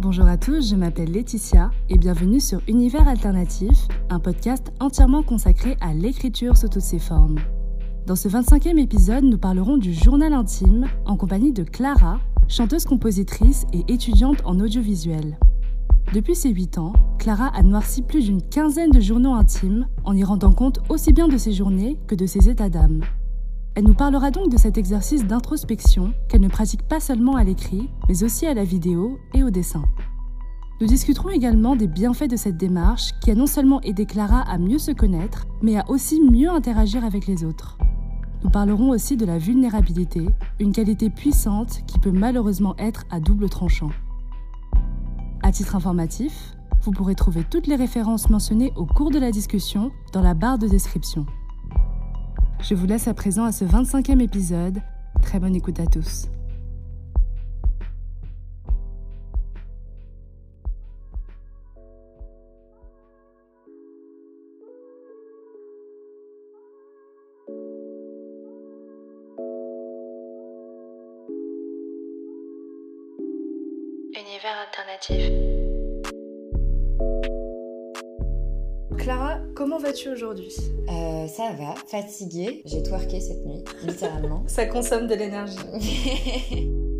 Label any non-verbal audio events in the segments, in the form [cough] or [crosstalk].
Bonjour à tous, je m'appelle Laetitia et bienvenue sur Univers Alternatif, un podcast entièrement consacré à l'écriture sous toutes ses formes. Dans ce 25e épisode, nous parlerons du journal intime en compagnie de Clara, chanteuse-compositrice et étudiante en audiovisuel. Depuis ses 8 ans, Clara a noirci plus d'une quinzaine de journaux intimes en y rendant compte aussi bien de ses journées que de ses états d'âme. Elle nous parlera donc de cet exercice d'introspection qu'elle ne pratique pas seulement à l'écrit, mais aussi à la vidéo et au dessin. Nous discuterons également des bienfaits de cette démarche qui a non seulement aidé Clara à mieux se connaître, mais à aussi mieux interagir avec les autres. Nous parlerons aussi de la vulnérabilité, une qualité puissante qui peut malheureusement être à double tranchant. À titre informatif, vous pourrez trouver toutes les références mentionnées au cours de la discussion dans la barre de description. Je vous laisse à présent à ce 25e épisode. Très bonne écoute à tous. Univers alternatif. Clara, comment vas-tu aujourd'hui? Euh, ça va, fatiguée. J'ai twerké cette nuit, littéralement. [laughs] Ça consomme de l'énergie. [laughs]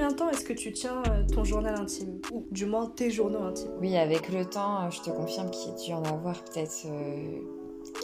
combien de temps est-ce que tu tiens euh, ton journal intime Ou du moins tes journaux intimes oui, avec le temps, euh, je te confirme qu'il y a dû en avoir peut-être euh,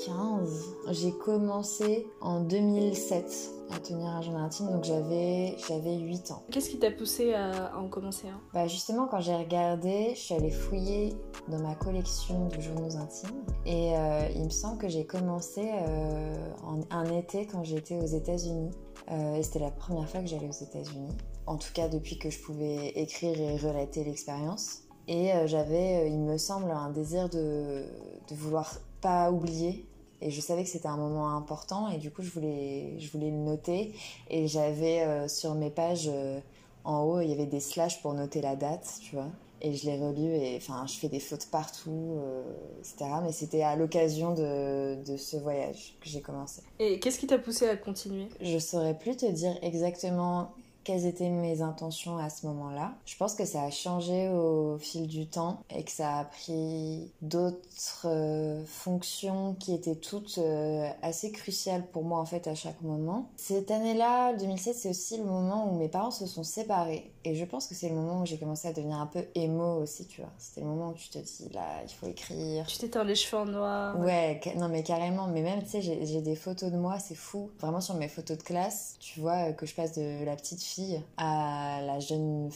15. J'ai commencé en 2007 à tenir un journal intime, donc j'avais j'avais 8 ans. Qu'est-ce qui t'a poussé à, en commencer un Bah justement, quand j'ai regardé, je suis allée fouiller dans ma collection de journaux intimes et euh, il me semble que j'ai commencé euh, en un été quand j'étais aux États-Unis. Euh, et c'était la première fois que j'allais aux États-Unis. En tout cas, depuis que je pouvais écrire et relater l'expérience. Et euh, j'avais, euh, il me semble, un désir de, de vouloir pas oublier. Et je savais que c'était un moment important et du coup, je voulais, je voulais le noter. Et j'avais euh, sur mes pages euh, en haut, il y avait des slash pour noter la date, tu vois. Et je l'ai relu et enfin, je fais des fautes partout, euh, etc. Mais c'était à l'occasion de, de ce voyage que j'ai commencé. Et qu'est-ce qui t'a poussé à continuer? Je saurais plus te dire exactement quelles étaient mes intentions à ce moment-là. Je pense que ça a changé au fil du temps et que ça a pris d'autres euh, fonctions qui étaient toutes euh, assez cruciales pour moi en fait à chaque moment. Cette année-là, 2007, c'est aussi le moment où mes parents se sont séparés et je pense que c'est le moment où j'ai commencé à devenir un peu émo aussi, tu vois. C'était le moment où tu te dis là, il faut écrire, Tu t'éteins les cheveux en noir. Ouais, non mais carrément, mais même tu sais, j'ai des photos de moi, c'est fou. Vraiment sur mes photos de classe, tu vois euh, que je passe de la petite fille à la jeune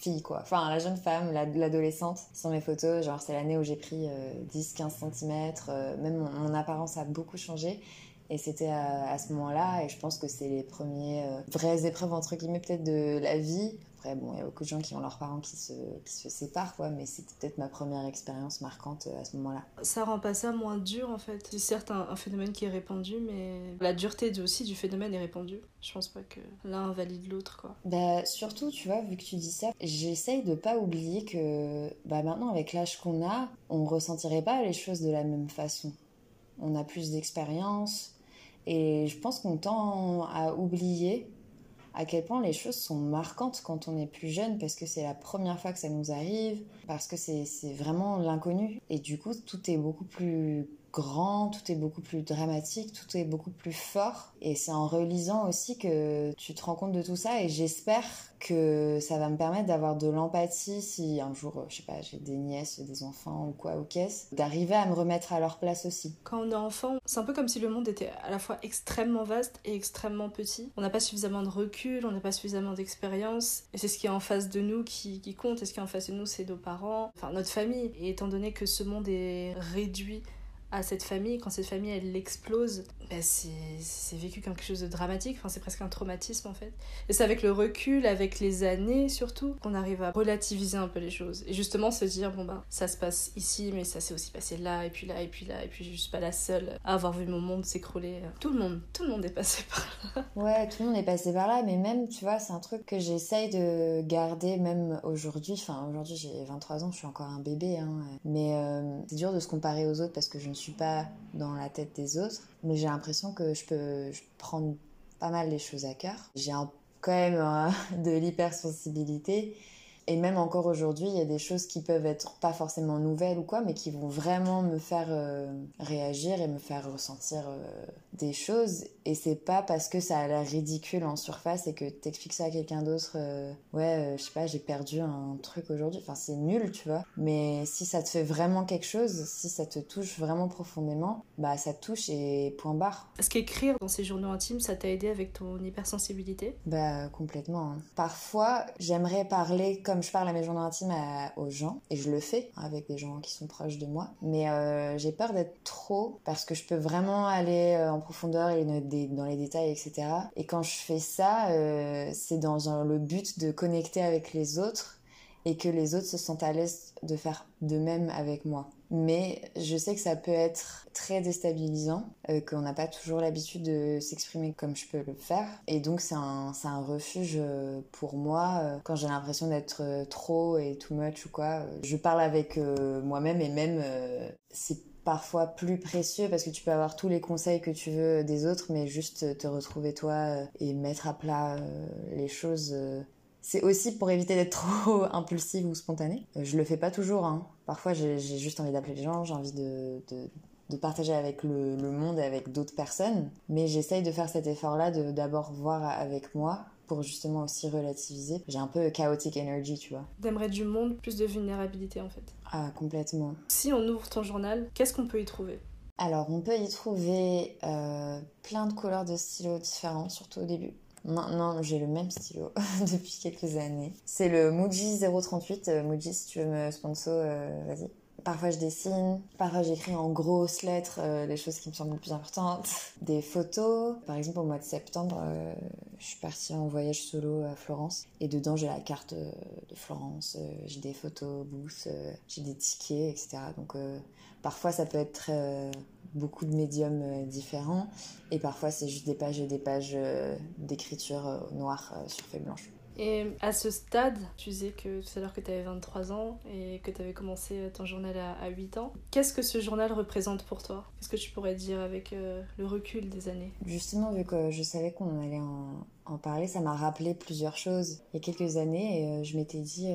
fille quoi. Enfin, la jeune femme, la- l'adolescente. Sur mes photos, genre c'est l'année où j'ai pris 10-15 cm, même mon, mon apparence a beaucoup changé. Et c'était à, à ce moment-là, et je pense que c'est les premiers euh, vraies épreuves entre guillemets peut-être de la vie. Après, bon, il y a beaucoup de gens qui ont leurs parents qui se, qui se séparent, quoi, mais c'était peut-être ma première expérience marquante euh, à ce moment-là. Ça rend pas ça moins dur en fait. C'est certes un, un phénomène qui est répandu, mais la dureté aussi du phénomène est répandue. Je pense pas que l'un invalide l'autre quoi. Bah, surtout, tu vois, vu que tu dis ça, j'essaye de pas oublier que bah, maintenant, avec l'âge qu'on a, on ressentirait pas les choses de la même façon. On a plus d'expérience et je pense qu'on tend à oublier à quel point les choses sont marquantes quand on est plus jeune parce que c'est la première fois que ça nous arrive, parce que c'est vraiment l'inconnu. Et du coup, tout est beaucoup plus grand, tout est beaucoup plus dramatique, tout est beaucoup plus fort. Et c'est en relisant aussi que tu te rends compte de tout ça. Et j'espère que ça va me permettre d'avoir de l'empathie si un jour, je sais pas, j'ai des nièces, des enfants ou quoi ou qu'est-ce, d'arriver à me remettre à leur place aussi. Quand on est enfant, c'est un peu comme si le monde était à la fois extrêmement vaste et extrêmement petit. On n'a pas suffisamment de recul, on n'a pas suffisamment d'expérience. Et c'est ce qui est en face de nous qui, qui compte. Et ce qui est en face de nous, c'est nos parents, enfin notre famille. Et étant donné que ce monde est réduit à cette famille, quand cette famille elle explose, bah, c'est vécu comme quelque chose de dramatique, enfin, c'est presque un traumatisme en fait. Et c'est avec le recul, avec les années surtout, qu'on arrive à relativiser un peu les choses. Et justement se dire, bon bah ça se passe ici, mais ça s'est aussi passé là, et puis là, et puis là, et puis je suis pas la seule à avoir vu mon monde s'écrouler. Tout le monde, tout le monde est passé par là. Ouais, tout le monde est passé par là, mais même, tu vois, c'est un truc que j'essaye de garder même aujourd'hui. Enfin, aujourd'hui j'ai 23 ans, je suis encore un bébé, hein. mais euh, c'est dur de se comparer aux autres parce que je ne suis pas dans la tête des autres, mais j'ai l'impression que je peux prendre pas mal les choses à cœur. J'ai quand même [laughs] de l'hypersensibilité et même encore aujourd'hui, il y a des choses qui peuvent être pas forcément nouvelles ou quoi, mais qui vont vraiment me faire euh, réagir et me faire ressentir euh, des choses. Et c'est pas parce que ça a l'air ridicule en surface et que t'expliques ça à quelqu'un d'autre, euh, ouais, je sais pas, j'ai perdu un truc aujourd'hui. Enfin, c'est nul, tu vois. Mais si ça te fait vraiment quelque chose, si ça te touche vraiment profondément, bah ça te touche et point barre. Est-ce qu'écrire dans ces journaux intimes, ça t'a aidé avec ton hypersensibilité? Bah complètement. Hein. Parfois, j'aimerais parler comme je parle à mes journaux intimes aux gens, et je le fais avec des gens qui sont proches de moi, mais euh, j'ai peur d'être trop parce que je peux vraiment aller euh, en profondeur et dans les détails, etc. Et quand je fais ça, euh, c'est dans le but de connecter avec les autres et que les autres se sentent à l'aise de faire de même avec moi. Mais je sais que ça peut être très déstabilisant, euh, qu'on n'a pas toujours l'habitude de s'exprimer comme je peux le faire. Et donc c'est un, un, refuge euh, pour moi euh, quand j'ai l'impression d'être trop et too much ou quoi. Je parle avec moi-même et même c'est parfois plus précieux parce que tu peux avoir tous les conseils que tu veux des autres, mais juste te retrouver toi et mettre à plat les choses c'est aussi pour éviter d'être trop [laughs] impulsive ou spontanée. Euh, je le fais pas toujours. Hein. Parfois, j'ai juste envie d'appeler les gens, j'ai envie de, de, partager avec le, monde et avec d'autres personnes. Mais j'essaye de faire cet effort-là, de d'abord voir avec moi pour justement aussi relativiser. J'ai un peu chaotic energy, tu vois. D'aimerais du monde, plus de vulnérabilité en fait. Ah, complètement. Si on ouvre ton journal, qu'est-ce qu'on peut y trouver? Alors, on peut y trouver euh, plein de couleurs de stylos différents, surtout au début. Maintenant, j'ai le même stylo [laughs] depuis quelques années. C'est le Muji 038. Euh, Muji, si tu veux me sponsor, euh, vas-y. Parfois je dessine, parfois j'écris en grosses lettres euh, les choses qui me semblent les plus importantes. [laughs] Des photos. Par exemple, au mois de septembre, je suis partie en voyage solo à Florence. Et dedans, j'ai la carte de Florence, j'ai des photos booths, j'ai des tickets, etc. Donc parfois ça peut être beaucoup de médiums euh, différents. Et parfois, c'est juste des pages et des pages euh, d'écriture euh, noire sur feuille blanche. Et à ce stade, tu disais que tout à l'heure que tu avais 23 ans et que tu avais commencé ton journal à, 8 ans. Qu'est-ce que ce journal représente pour toi? Qu'est-ce que tu pourrais dire avec le recul des années? Justement, vu que je savais qu'on allait en, en, parler, ça m'a rappelé plusieurs choses. Il y a quelques années, et, je m'étais dit,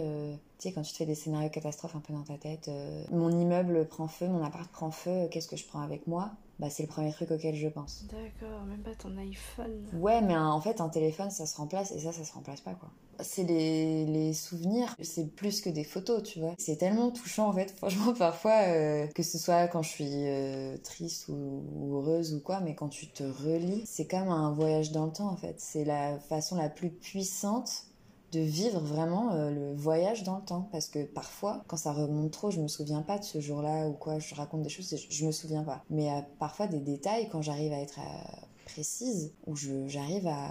tu sais, quand tu te fais des scénarios catastrophes un peu dans ta tête, euh, mon immeuble prend feu, mon appart prend feu, qu'est-ce que je prends avec moi? Bah, c'est le premier truc auquel je pense. D'accord, même pas ton iPhone. Ouais, mais en fait, un téléphone, ça se remplace et ça, ça se remplace pas, quoi. C'est les, les souvenirs, c'est plus que des photos, tu vois. C'est tellement touchant, en fait, [laughs] franchement, parfois, euh, que ce soit quand je suis euh, triste ou, ou, heureuse ou quoi, mais quand tu te relis, c'est comme un voyage dans le temps, en fait. C'est la façon la plus puissante de vivre vraiment euh, le voyage dans le temps. Parce que parfois, quand ça remonte trop, je me souviens pas de ce jour-là ou quoi, je raconte des choses, je me souviens pas. Mais euh, parfois des détails, quand j'arrive à être euh, précise, où j'arrive à,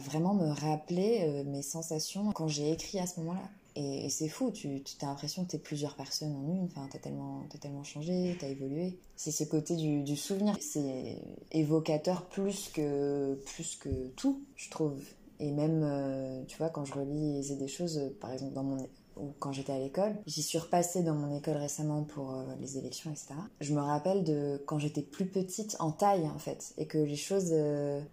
vraiment me rappeler mes sensations quand j'ai écrit à ce moment-là. Et, c'est fou, tu, tu as l'impression que tu es plusieurs personnes en une, enfin, tu as tellement, as tellement changé, tu as évolué. C'est ce côté du, du souvenir, c'est évocateur plus que, plus que tout, je trouve. Et même, euh, tu vois, quand je relis des choses, euh, par exemple, dans mon ou quand j'étais à l'école, j'y suis repassée dans mon école récemment pour euh, les élections, etc. Je me rappelle de quand j'étais plus petite en taille, en fait, et que les choses,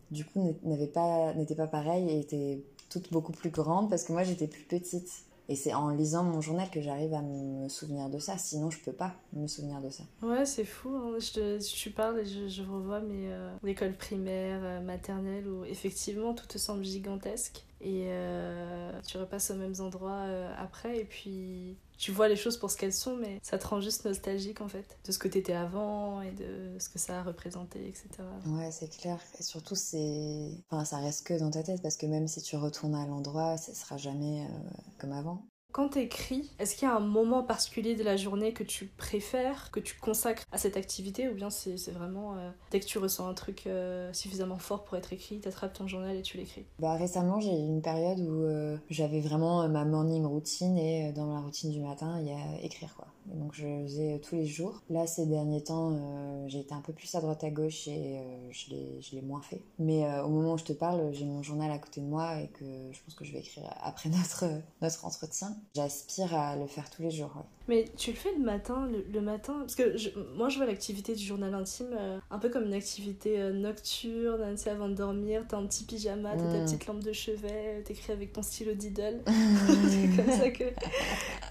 du coup, n'étaient pas, pas pareilles et étaient toutes beaucoup plus grandes parce que moi, j'étais plus petite. Et c'est en lisant mon journal que j'arrive à me souvenir de ça. Sinon, je peux pas me souvenir de ça. Ouais, c'est fou. Hein. Je, tu parles et je, revois mes euh, écoles primaires, euh, maternelles, où effectivement tout te semble gigantesque. Et euh, tu repasses aux mêmes endroits euh, après. Et puis tu vois les choses pour ce qu'elles sont, mais ça te rend juste nostalgique en fait, de ce que t'étais avant et de ce que ça a représenté, etc. Ouais, c'est clair. Et surtout, c'est. Enfin, ça reste que dans ta tête parce que même si tu retournes à l'endroit, ça sera jamais euh, comme avant. Quand tu écris, est-ce qu'il y a un moment particulier de la journée que tu préfères, que tu consacres à cette activité, ou bien c'est vraiment euh, dès que tu ressens un truc euh, suffisamment fort pour être écrit, tu attrapes ton journal et tu l'écris? Bah, Récemment, j'ai eu une période où euh, j'avais vraiment ma morning routine, et dans la routine du matin, il y a écrire quoi. donc je faisais tous les jours. Là, ces derniers temps, j'ai été un peu plus à droite à gauche et je l'ai moins fait. Mais au moment où je te parle, j'ai mon journal à côté de moi et que je pense que je vais écrire après [laughs] notre, notre entretien. J'aspire à le faire tous les jours. Mais tu le fais le matin, le, matin? Parce que moi, je vois l'activité du journal intime euh, un peu comme une activité euh, nocturne, tu sais, avant de dormir, t'as un petit pyjama, t'as ta mm. petite lampe de chevet, t'écris avec ton stylo Diddle. [laughs] [laughs] c'est comme ça que,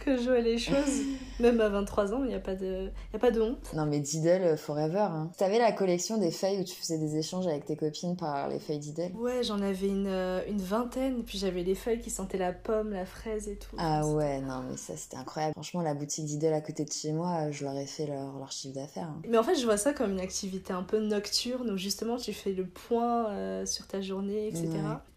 que je vois les choses. Même à 23 ans, il n'y a, pas de, y a pas de honte. Non, mais Diddle euh, forever. Hein. T'avais la collection des feuilles où tu faisais des échanges avec tes copines par les feuilles Diddle Ouais, j'en avais une, une vingtaine, puis j'avais les feuilles qui sentaient la pomme, la fraise et tout. Ah ouais, non, mais ça, c'était incroyable. Franchement, la boutique Diddle à côté de chez moi, je leur ai fait leur, leur chiffre d'affaires. Hein. Mais en fait, je vois ça comme une activité un peu nocturne où justement tu fais le point euh, sur ta journée, etc.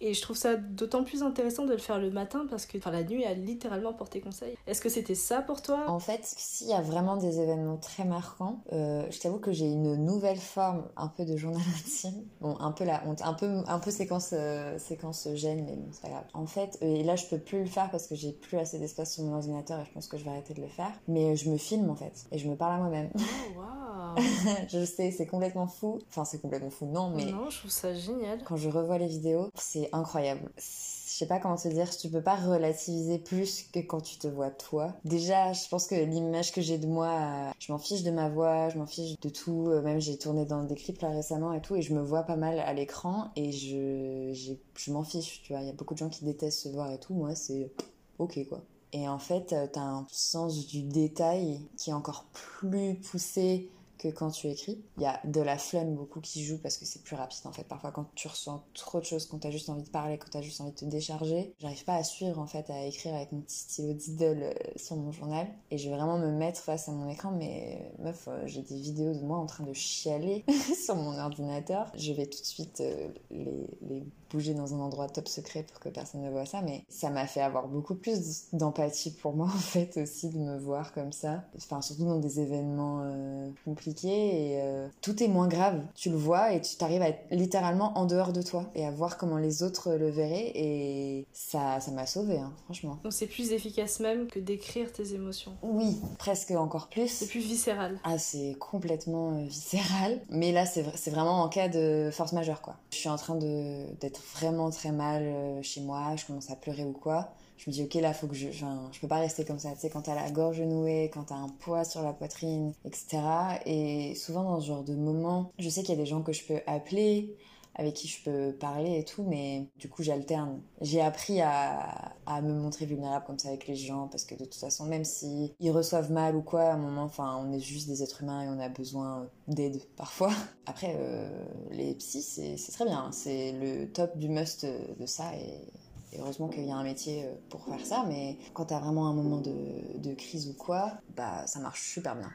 Et je trouve ça d'autant plus intéressant de le faire le matin parce que la nuit a littéralement porté conseil. Est-ce que c'était ça pour toi? En fait, s'il y a vraiment des événements très marquants, euh, je t'avoue que j'ai une nouvelle forme un peu de journal [laughs] intime. Bon, un peu la honte, un peu, un peu séquence, euh, séquence gêne, mais c'est pas grave. En fait, et là je peux plus le faire parce que j'ai plus assez d'espace sur mon ordinateur et je pense que je vais arrêter de le faire. Mais je me filme en fait et je me parle à moi-même. Oh, [laughs] je sais, c'est complètement fou. Enfin, c'est complètement fou, non, mais. Non, je trouve ça génial. Quand je revois les vidéos, c'est incroyable. Je sais pas comment te dire, tu peux pas relativiser plus que quand tu te vois toi. Déjà, je pense que l'image que j'ai de moi, je m'en fiche de ma voix, je m'en fiche de tout. Même j'ai tourné dans des clips là récemment et tout, et je me vois pas mal à l'écran et je, je m'en fiche, tu vois. Il y a beaucoup de gens qui détestent se voir et tout. Moi, c'est ok quoi. Et en fait, t'as un sens du détail qui est encore plus poussé que quand tu écris. Il y a de la flemme beaucoup qui joue parce que c'est plus rapide en fait. Parfois quand tu ressens trop de choses, quand t'as juste envie de parler, quand t'as juste envie de te décharger, j'arrive pas à suivre en fait à écrire avec mon petit stylo Diddle euh, sur mon journal et je vais vraiment me mettre face à mon écran mais meuf euh, j'ai des vidéos de moi en train de chialer [laughs] sur mon ordinateur. Je vais tout de suite euh, les, les bouger dans un endroit top secret pour que personne ne voit ça mais ça m'a fait avoir beaucoup plus d'empathie pour moi [laughs] en fait aussi de me voir comme ça. Enfin surtout dans des événements compliqués et euh, tout est moins grave. Tu le vois et tu t'arrives à être littéralement en dehors de toi et à voir comment les autres le verraient et ça ça m'a sauvé hein, franchement. Donc c'est plus efficace même que d'écrire tes émotions. Oui, presque encore plus. C'est plus viscéral. Ah c'est complètement euh, viscéral. Mais là c'est vraiment en cas de force majeure quoi. Je suis en train de vraiment très mal euh, chez moi, je commence à pleurer ou quoi je me dis ok là faut que je je peux pas rester comme ça. Tu sais quand t'as la gorge nouée quand t'as un poids sur la poitrine etc et souvent dans ce genre de moment je sais qu'il y a des gens que je peux appeler avec qui je peux parler et tout, mais du coup j'alterne. J'ai appris à, à, me montrer vulnérable comme ça avec les gens parce que de toute façon, même si ils reçoivent mal ou quoi, à un moment, enfin, on est juste des êtres humains et on a besoin d'aide [laughs] parfois. Après, euh, les psys, c'est très bien, c'est le top du must de ça et heureusement qu'il y a un métier euh, pour faire ça, mais quand t'as vraiment un moment de, de crise ou quoi, bah ça marche super bien.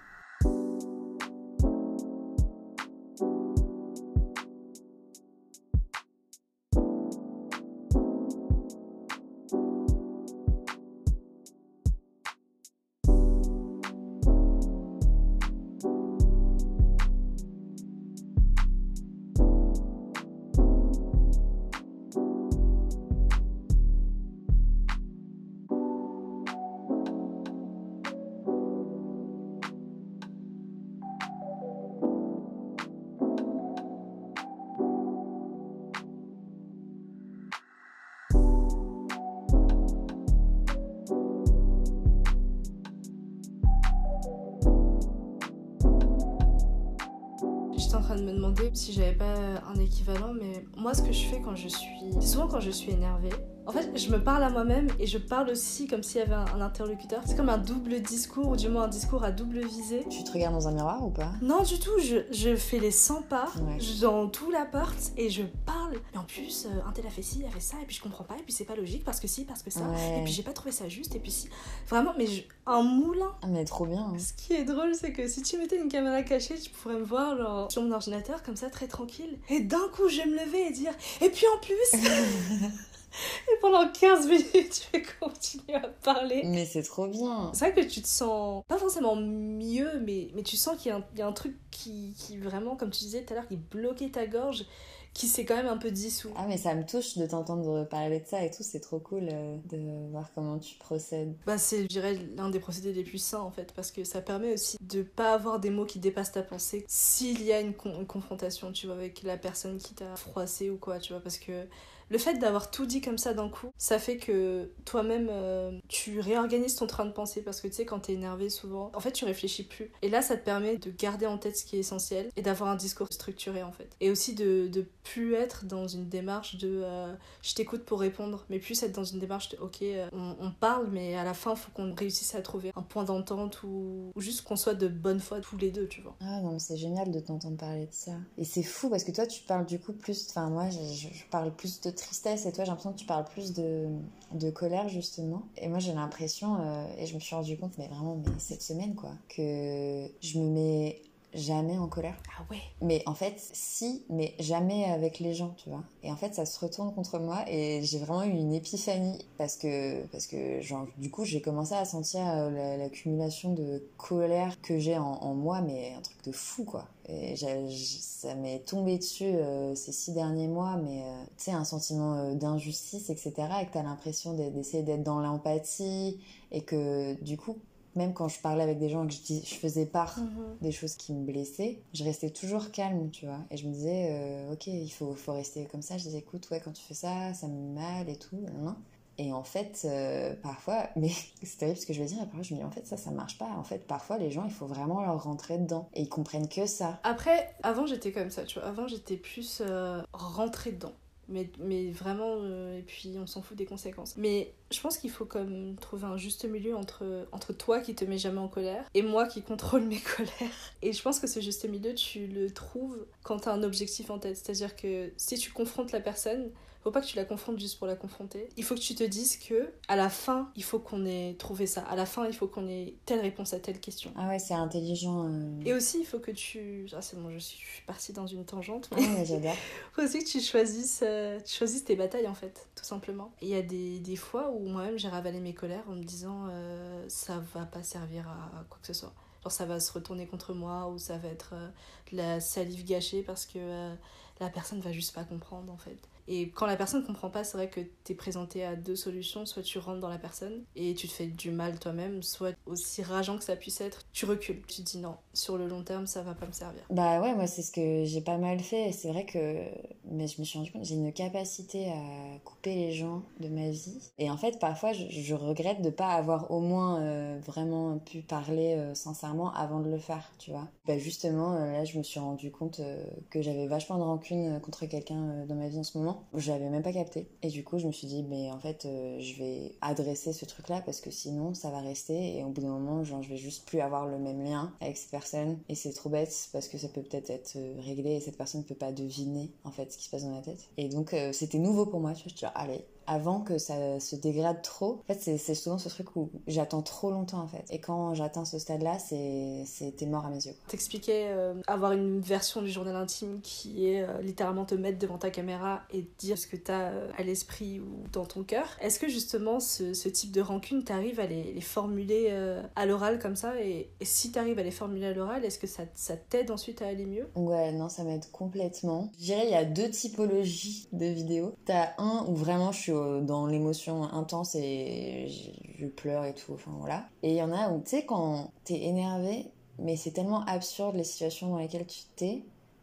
Si j'avais pas un équivalent, mais moi, ce que je fais quand je suis. Souvent, quand je suis énervée, en fait, je me parle à moi-même et je parle aussi comme s'il y avait un, interlocuteur. C'est comme un double discours, ou du moins un discours à double visée. Tu te regardes dans un miroir ou pas? Non, du tout. Je, je, fais les 100 pas dans tout l'appart et je parle. Et en plus, euh, un tel a fait ci, a fait ça, et puis je comprends pas, et puis c'est pas logique parce que si, parce que ça. Et puis j'ai pas trouvé ça juste, et puis si. Vraiment, mais un moulin. Ah, mais trop bien. Hein. Ce qui est drôle, c'est que si tu mettais une caméra cachée, tu pourrais me voir genre, sur mon ordinateur comme ça, très tranquille. Et d'un coup, je vais me lever et dire Et puis en plus [laughs] Et pendant 15 minutes, tu vais continuer à parler. Mais c'est trop bien. C'est vrai que tu te sens pas forcément mieux, mais, mais tu sens qu'il y, y, a un truc qui, qui vraiment, comme tu disais tout à l'heure, qui bloquait ta gorge qui s'est quand même un peu dissous. Ah mais ça me touche de t'entendre parler de ça et tout, c'est trop cool euh, de voir comment tu procèdes. Bah c'est, je dirais, l'un des procédés les plus sains en fait, parce que ça permet aussi de pas avoir des mots qui dépassent ta pensée s'il y a une, une confrontation, tu vois, avec la personne qui t'a froissé ou quoi, tu vois, parce que le fait d'avoir tout dit comme ça d'un coup, ça fait que toi-même, euh, tu réorganises ton train de pensée parce que tu sais, quand t'es énervé souvent, en fait, tu réfléchis plus. Et là, ça te permet de garder en tête ce qui est essentiel et d'avoir un discours structuré en fait. Et aussi de, de plus être dans une démarche de euh, je t'écoute pour répondre, mais plus être dans une démarche de ok, euh, on, parle, mais à la fin, faut qu'on réussisse à trouver un point d'entente ou, ou juste qu'on soit de bonne foi tous les deux, tu vois. Ah non, c'est génial de t'entendre parler de ça. Et c'est fou parce que toi, tu parles du coup plus, enfin, moi, je, je parle plus de tristesse et toi j'ai l'impression que tu parles plus de, de colère justement. Et moi j'ai l'impression euh, et je me suis rendu compte mais vraiment mais cette semaine quoi que je me mets jamais en colère. Ah ouais. Mais en fait, si, mais jamais avec les gens, tu vois. Et en fait, ça se retourne contre moi et j'ai vraiment eu une épiphanie parce que, parce que genre, du coup, j'ai commencé à sentir l'accumulation de colère que j'ai en, en, moi, mais un truc de fou, quoi. Et ça m'est tombé dessus euh, ces six derniers mois, mais euh, tu sais, un sentiment euh, d'injustice, etc. Et que t'as l'impression d'essayer d'être dans l'empathie et que du coup, même quand je parlais avec des gens et que je, dis, je faisais part mm -hmm. des choses qui me blessaient, je restais toujours calme, tu vois. Et je me disais, euh, ok, il faut, faut rester comme ça. Je disais, écoute, ouais, quand tu fais ça, ça me met mal et tout. Non. Et en fait, euh, parfois, [laughs] mais c'est terrible ce que je vais dire, et parfois je me dis, en fait, ça, ça marche pas. En fait, parfois, les gens, il faut vraiment leur rentrer dedans. Et ils comprennent que ça. Après, avant, j'étais comme ça, tu vois. Avant, j'étais plus euh, rentrée dedans. Mais, mais vraiment, euh, et puis on s'en fout des conséquences. Mais je pense qu'il faut comme trouver un juste milieu entre, entre toi qui te mets jamais en colère et moi qui contrôle mes [laughs] colères. Et je pense que ce juste milieu, tu le trouves quand tu as un objectif en tête. C'est-à-dire que si tu confrontes la personne, faut pas que tu la confrontes juste pour la confronter. Il faut que tu te dises que à la fin, il faut qu'on ait trouvé ça. À la fin, il faut qu'on ait telle réponse à telle question. Ah ouais, c'est intelligent. Euh... Et aussi, il faut que tu. Ah, c'est bon, je suis, je suis partie dans une tangente. Mais... Ah, j'adore. [laughs] faut aussi que tu choisisses, euh, tu choisisses tes batailles en fait, tout simplement. Il y a des, des fois où moi-même j'ai ravalé mes colères en me disant euh, ça va pas servir à quoi que ce soit. Genre ça va se retourner contre moi ou ça va être euh, de la salive gâchée parce que la personne va juste pas comprendre en fait. Et quand la personne comprend pas, c'est vrai que t'es présenté à deux solutions. Soit tu rentres dans la personne et tu te fais du mal toi-même, soit aussi rageant que ça puisse être, tu recules. Tu te dis non, sur le long terme, ça va pas me servir. Bah ouais, moi c'est ce que j'ai pas mal fait. C'est vrai que, mais je me suis rendu compte, j'ai une capacité à couper les gens de ma vie. Et en fait, parfois, je, je regrette de pas avoir au moins euh, vraiment pu parler euh, sincèrement avant de le faire, tu vois. Bah justement, euh, là, je me suis rendu compte que j'avais vachement de rancune contre quelqu'un dans ma vie en ce moment je l'avais même pas capté. Et du coup, je me suis dit, mais en fait, euh, je vais adresser ce truc-là parce que sinon, ça va rester. Et au bout d'un moment, je vais juste plus avoir le même lien avec cette personne. Et c'est trop bête parce que ça peut peut-être être réglé et cette personne ne peut pas deviner, en fait, ce qui se passe dans la tête. Et donc, euh, c'était nouveau pour moi. Je suis dit, allez, avant que ça se dégrade trop. En fait, c'est souvent ce truc où j'attends trop longtemps, en fait. Et quand j'atteins ce stade-là, c'était mort à mes yeux. T'expliquais euh, avoir une version du journal intime qui est euh, littéralement te mettre devant ta caméra et dire ce que t'as euh, à l'esprit ou dans ton cœur. Est-ce que justement ce, ce, type de rancune, t'arrives à les, les formuler euh, à l'oral comme ça? Et, et si t'arrives à les formuler à l'oral, est-ce que ça, ça t'aide ensuite à aller mieux? Ouais, non, ça m'aide complètement. Je dirais il y a deux typologies de vidéos. T'as un où vraiment je suis dans l'émotion intense et je pleure et tout, enfin voilà. Et il y en a où, tu sais, quand t'es énervé, mais c'est tellement absurde les situations dans lesquelles tu t'es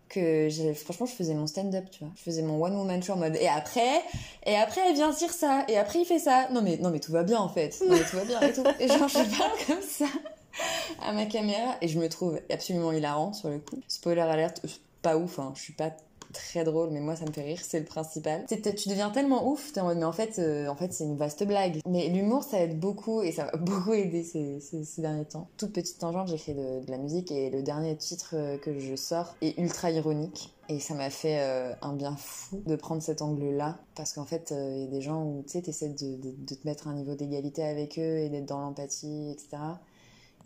que franchement je faisais mon stand-up tu vois. Je faisais mon one woman show en mode et après et après elle vient dire ça et après il fait ça. Non mais non mais tout va bien en fait. Non mais tout va bien et tout. Et genre je [laughs] parle comme ça à ma caméra et je me trouve absolument hilarant sur le coup. Spoiler alerte pas ouf hein. Je suis pas très drôle, mais moi ça me fait rire, c'est le principal. tu deviens tellement ouf, mais en fait, euh, en fait c'est une vaste blague. Mais l'humour ça aide beaucoup et ça va [laughs] beaucoup aider ces, derniers temps. Toute petite tangente, j'ai fait de, la musique et le dernier titre que je sors est ultra ironique. Et ça m'a fait euh, un bien fou de prendre cet angle-là. Parce qu'en fait, il euh, y a des gens où tu sais, t'essaies de, de, de te mettre à un niveau d'égalité avec eux et d'être dans l'empathie, etc.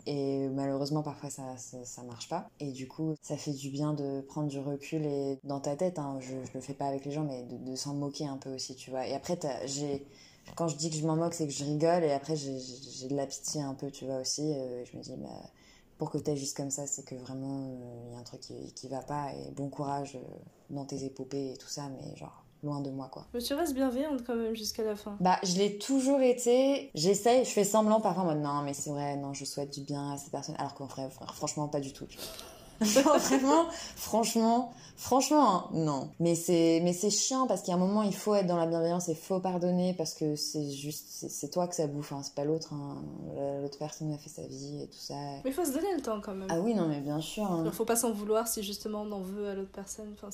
Et malheureusement, parfois, ça, ça, marche pas. Et du coup, ça fait du bien de prendre du recul et dans ta tête, hein, je, je le fais pas avec les gens, mais de, s'en moquer un peu aussi, tu vois. Et après, j'ai quand je dis que je m'en moque, c'est que je rigole et après j'ai de la pitié un peu, tu vois aussi. Euh, je me dis, bah, pour que tu juste comme ça, c'est que vraiment il y a un truc qui, qui va pas et bon courage dans tes épopées et tout ça, mais genre loin de moi quoi. Mais tu restes bienveillante quand même jusqu'à la fin. Bah je l'ai toujours été, j'essaye, je fais semblant parfois en mode non mais c'est vrai, non je souhaite du bien à ces personnes alors qu'en vrai franchement pas du tout. [laughs] Vraiment, franchement, franchement, hein, non. Mais c'est, mais c'est chiant parce qu'il y a un moment, il faut être dans la bienveillance et faut pardonner parce que c'est juste, c'est, toi que ça bouffe, hein, c'est pas l'autre. Hein. L'autre personne a fait sa vie et tout ça. Mais il faut se donner le temps quand même. Ah oui, non, mais bien sûr. Il faut pas s'en vouloir si justement on en veut à l'autre personne. Enfin,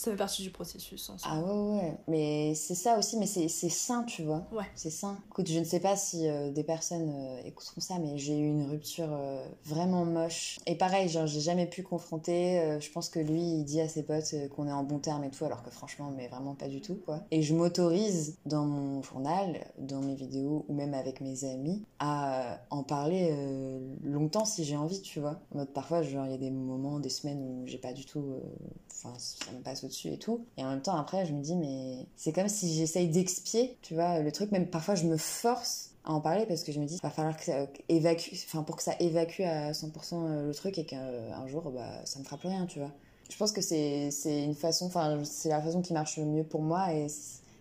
ça fait partie du processus. ah ouais, ouais. Mais c'est ça aussi, mais c'est, sain, tu vois. Ouais. C'est sain. Écoute, je ne sais pas si euh, des personnes euh, écouteront ça, mais j'ai eu une rupture euh, vraiment moche. Et pareil, genre, j'ai jamais pu confronter. Je pense que lui, il dit à ses potes qu'on est en bon terme et tout, alors que franchement, mais vraiment pas du tout, quoi. Et je m'autorise dans mon journal, dans mes vidéos ou même avec mes amis à en parler longtemps si j'ai envie, tu vois. En parfois, genre, il y a des moments, des semaines où j'ai pas du tout. Enfin, ça me passe et tout. Et en même temps, après, je me dis, mais c'est comme si j'essaye d'expier, tu vois, le truc. Même parfois, je me force à en parler parce que je me dis va falloir que ça évacue enfin pour que ça évacue à 100% euh, le truc et qu'un jour bah ça me fera plus rien tu vois je pense que c'est c'est une façon enfin c'est la façon qui marche le mieux pour moi et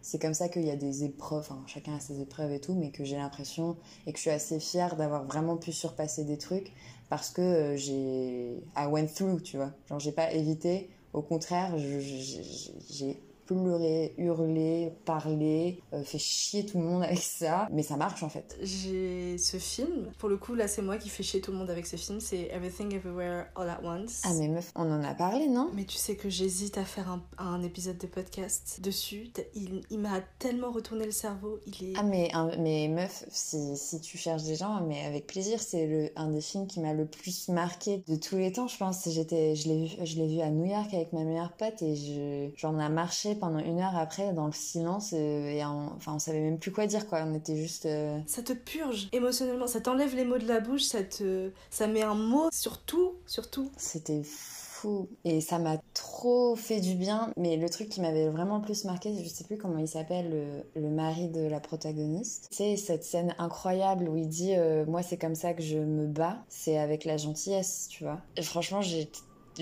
c'est comme ça qu'il y a des épreuves enfin chacun a ses épreuves et tout mais que j'ai l'impression et que je suis assez fière d'avoir vraiment pu surpasser des trucs parce que euh, j'ai I went through tu vois genre j'ai pas évité au contraire j'ai pleurer, hurler, parler, euh, fait chier tout le monde avec ça. Mais ça marche en fait. J'ai ce film, pour le coup là c'est moi qui fais chier tout le monde avec ce film, c'est Everything Everywhere All at Once. Ah mais meuf, on en a parlé non? Mais tu sais que j'hésite à faire un, un, épisode de podcast dessus. Il, il m'a tellement retourné le cerveau. Il est... Ah mais, mais meuf, si, si tu cherches des gens, mais avec plaisir, c'est un des films qui m'a le plus marqué de tous les temps je pense. J'étais, je l'ai vu, je l'ai vu à New York avec ma meilleure pote et j'en ai marché pendant une heure après dans le silence euh, et enfin on savait même plus quoi dire quoi. On était juste euh, ça te purge émotionnellement. Ça t'enlève les mots de la bouche ça te ça met un mot sur tout sur tout. C'était fou. Et ça m'a trop fait du bien. Mais le truc qui m'avait vraiment le plus marqué je sais plus comment il s'appelle le, le, mari de la protagoniste c'est cette scène incroyable où il dit euh, moi c'est comme ça que je me bats. C'est avec la gentillesse tu vois et franchement j'ai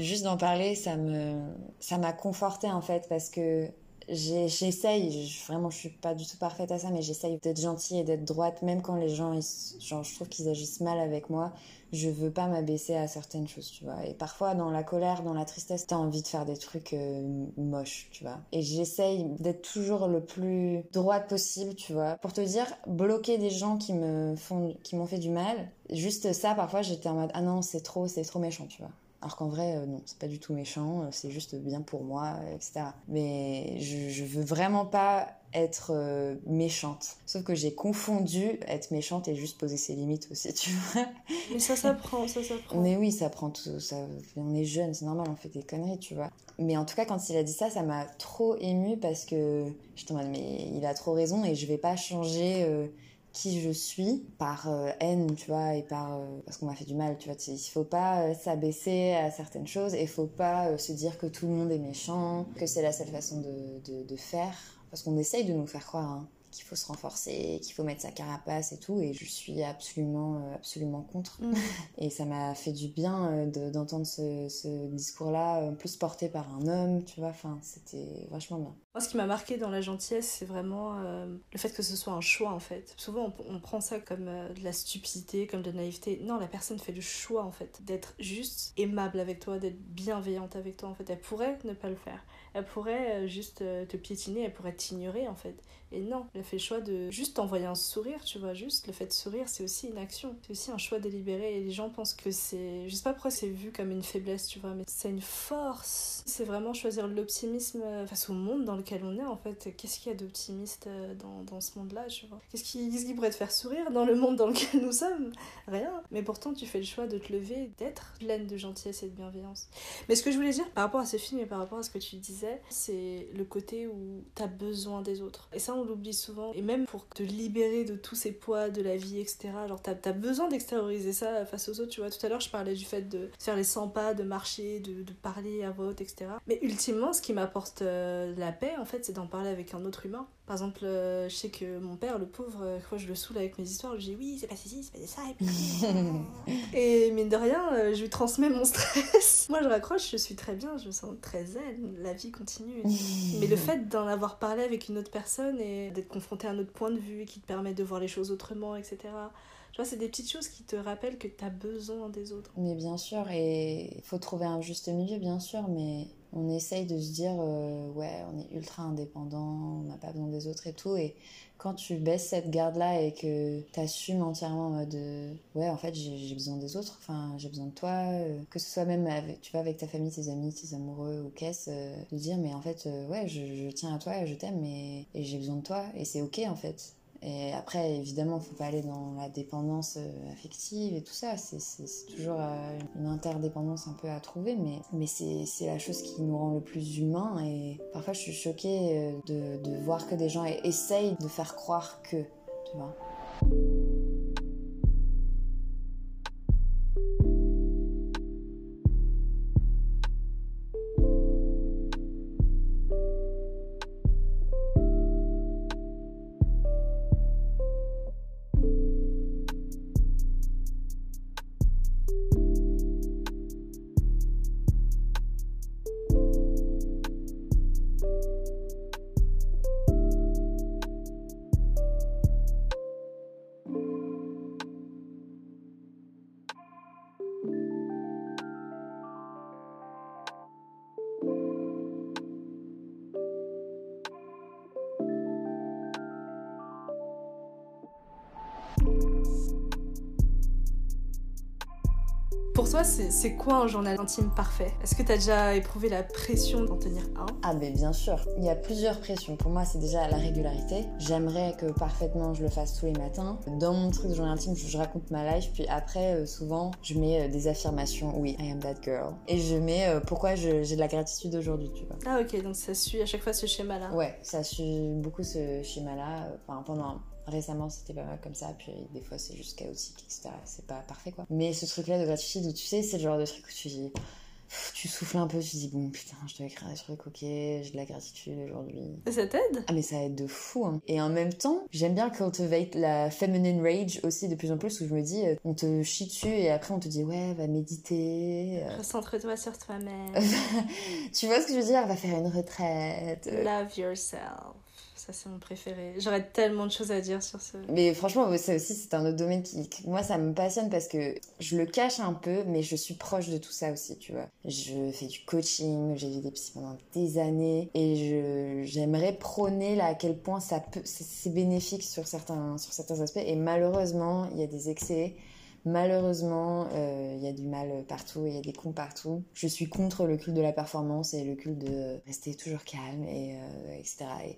juste d'en parler, ça me, ça m'a conforté en fait parce que j'essaye, vraiment je suis pas du tout parfaite à ça, mais j'essaye d'être gentille et d'être droite, même quand les gens, genre, je trouve qu'ils agissent mal avec moi, je veux pas m'abaisser à certaines choses, tu vois. Et parfois, dans la colère, dans la tristesse, t'as envie de faire des trucs euh, moches, tu vois. Et j'essaye d'être toujours le plus droite possible, tu vois. Pour te dire, bloquer des gens qui me font, qui m'ont fait du mal, juste ça, parfois, j'étais en mode, ah non, c'est trop, c'est trop méchant, tu vois. Alors qu'en vrai, euh, non, c'est pas du tout méchant, euh, c'est juste bien pour moi, etc. Mais je, je veux vraiment pas être euh, méchante. Sauf que j'ai confondu être méchante et juste poser ses limites aussi, [laughs] tu vois. Mais ça s'apprend, ça s'apprend. Mais oui, ça prend tout. Ça, on est jeune, c'est normal, on fait des conneries, tu vois. Mais en tout cas, quand il a dit ça, ça m'a trop émue parce que je te demande, mais il a trop raison et je vais pas changer qui je suis par euh, haine, tu vois, et par euh, parce qu'on m'a fait du mal, tu vois. Il faut pas euh, s'abaisser à certaines choses et faut pas se dire que tout le monde est méchant, que c'est la seule façon de, de, de faire, parce qu'on essaye de nous faire croire. Hein qu'il faut se renforcer, qu'il faut mettre sa carapace et tout. Et je suis absolument, absolument contre. Mm. [laughs] Et ça m'a fait du bien d'entendre ce, ce discours-là, plus porté par un homme, tu vois. Enfin, c'était vachement bien. Ce qui m'a marqué dans la gentillesse, c'est vraiment euh, le fait que ce soit un choix, en fait. Souvent, on, prend ça comme de la stupidité, comme de la naïveté. Non, la personne fait le choix, en fait, d'être juste aimable avec toi, d'être bienveillante avec toi, en fait. Elle pourrait ne pas le faire. Elle pourrait juste te piétiner, elle pourrait t'ignorer, en fait. Et non, elle fait le choix de juste envoyer un sourire, tu vois. Juste le fait de sourire, c'est aussi une action. C'est aussi un choix délibéré. Et les gens pensent que c'est. Je sais pas pourquoi c'est vu comme une faiblesse, tu vois, mais c'est une force. C'est vraiment choisir l'optimisme face au monde dans lequel on est, en fait. Qu'est-ce qu'il y a d'optimiste euh, dans, dans ce monde-là, tu vois? Qu'est-ce qui, qui pourrait te faire sourire dans le monde dans lequel nous sommes? Rien. Mais pourtant, tu fais le choix de te lever, d'être pleine de gentillesse et de bienveillance. Mais ce que je voulais dire par rapport à ce film et par rapport à ce que tu disais, c'est le côté où t'as besoin des autres. Et ça, on l'oublie souvent. Et même pour te libérer de tous ces poids de la vie, etc. Genre, t'as as besoin d'extérioriser ça face aux autres, tu vois. Tout à l'heure, je parlais du fait de faire les 100 pas, de marcher, de, de parler à voix haute, etc. Mais ultimement, ce qui m'apporte euh, la paix, en fait, c'est d'en parler avec un autre humain. Par exemple, euh, je sais que mon père, le pauvre, euh, quand je le saoule avec mes histoires, je lui dis oui, c'est passé ci, c'est passé ça, et puis. [laughs] et mine de rien, je lui transmets mon stress. [laughs] Moi, je raccroche, je suis très bien, je me sens très zen, la vie continue. [laughs] Mais le fait d'en avoir parlé avec une autre personne et d'être confronté à un autre point de vue qui te permet de voir les choses autrement, etc. Tu vois, c'est des petites choses qui te rappellent que tu as besoin des autres. Mais bien sûr, et il faut trouver un juste milieu, bien sûr, mais on essaye de se dire euh, ouais on est ultra indépendant on n'a pas besoin des autres et tout. Et quand tu baisses cette garde là et que tu assumes entièrement en mode euh, ouais en fait j'ai besoin des autres enfin j'ai besoin de toi euh, que ce soit même avec, tu vas avec ta famille tes amis tes amoureux ou qu'est-ce de dire mais en fait ouais je, tiens à toi je t'aime et j'ai besoin de toi et c'est ok en fait et après, évidemment, il faut pas aller dans la dépendance euh, affective et tout ça. C'est toujours euh, une interdépendance un peu à trouver, mais, mais c'est la chose qui nous rend le plus humain. Et parfois, je suis choquée euh, de, de voir que des gens essayent de faire croire que, tu vois. C'est quoi un journal intime parfait? Est-ce que tu as déjà éprouvé la pression d'en tenir un? Ah mais bien sûr, il y a plusieurs pressions. Pour moi, c'est déjà la régularité. J'aimerais que parfaitement je le fasse tous les matins. Dans mon truc de journal intime, je, raconte ma life, puis après, euh, souvent, je mets euh, des affirmations. Oui, I am that girl. Et je mets euh, pourquoi j'ai de la gratitude aujourd'hui, tu vois. Ah ok, donc ça suit à chaque fois ce schéma-là. Ouais, ça suit beaucoup ce schéma-là. Enfin, pendant Récemment, c'était pas mal comme ça, puis des fois, c'est juste chaotique, etc. C'est pas parfait, quoi. Mais ce truc-là de gratitude, où tu sais, c'est le genre de truc où tu dis, tu souffles un peu, tu dis bon putain, je dois écrire des trucs, ok, j'ai de la gratitude aujourd'hui. Ça t'aide? Ah mais ça aide de fou. Hein. Et en même temps, j'aime bien cultivate la feminine rage aussi de plus en plus où je me dis, euh, on te chie dessus et après on te dit ouais, va méditer. Euh. Recentre-toi sur toi-même. [laughs] tu vois ce que je veux dire? Va faire une retraite. Love yourself ça c'est mon préféré. J'aurais tellement de choses à dire sur ce. Mais franchement, ça aussi c'est un autre domaine qui, moi ça me passionne parce que je le cache un peu, mais je suis proche de tout ça aussi, tu vois. Je fais du coaching, j'ai vu des psy pendant des années et j'aimerais prôner là à quel point ça peut, c'est bénéfique sur certains sur certains aspects et malheureusement il y a des excès. Malheureusement, euh, il y a du mal partout, il y a des cons partout. Je suis contre le culte de la performance et le culte de rester toujours calme et euh, etc. Et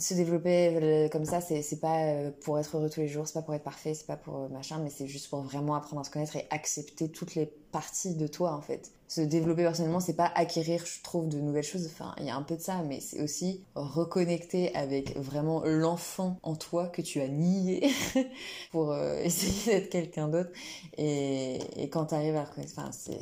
se développer euh, comme ça, c'est pas euh, pour être heureux tous les jours, c'est pas pour être parfait, c'est pas pour euh, machin, mais c'est juste pour vraiment apprendre à se connaître et accepter toutes les parties de toi en fait. Se développer personnellement, c'est pas acquérir, je trouve, de nouvelles choses. Enfin, il y a un peu de ça, mais c'est aussi reconnecter avec vraiment l'enfant en toi que tu as nié [laughs] pour [laughs] essayer d'être quelqu'un d'autre. Et, et, quand tu arrives à reconnaître, enfin, c'est,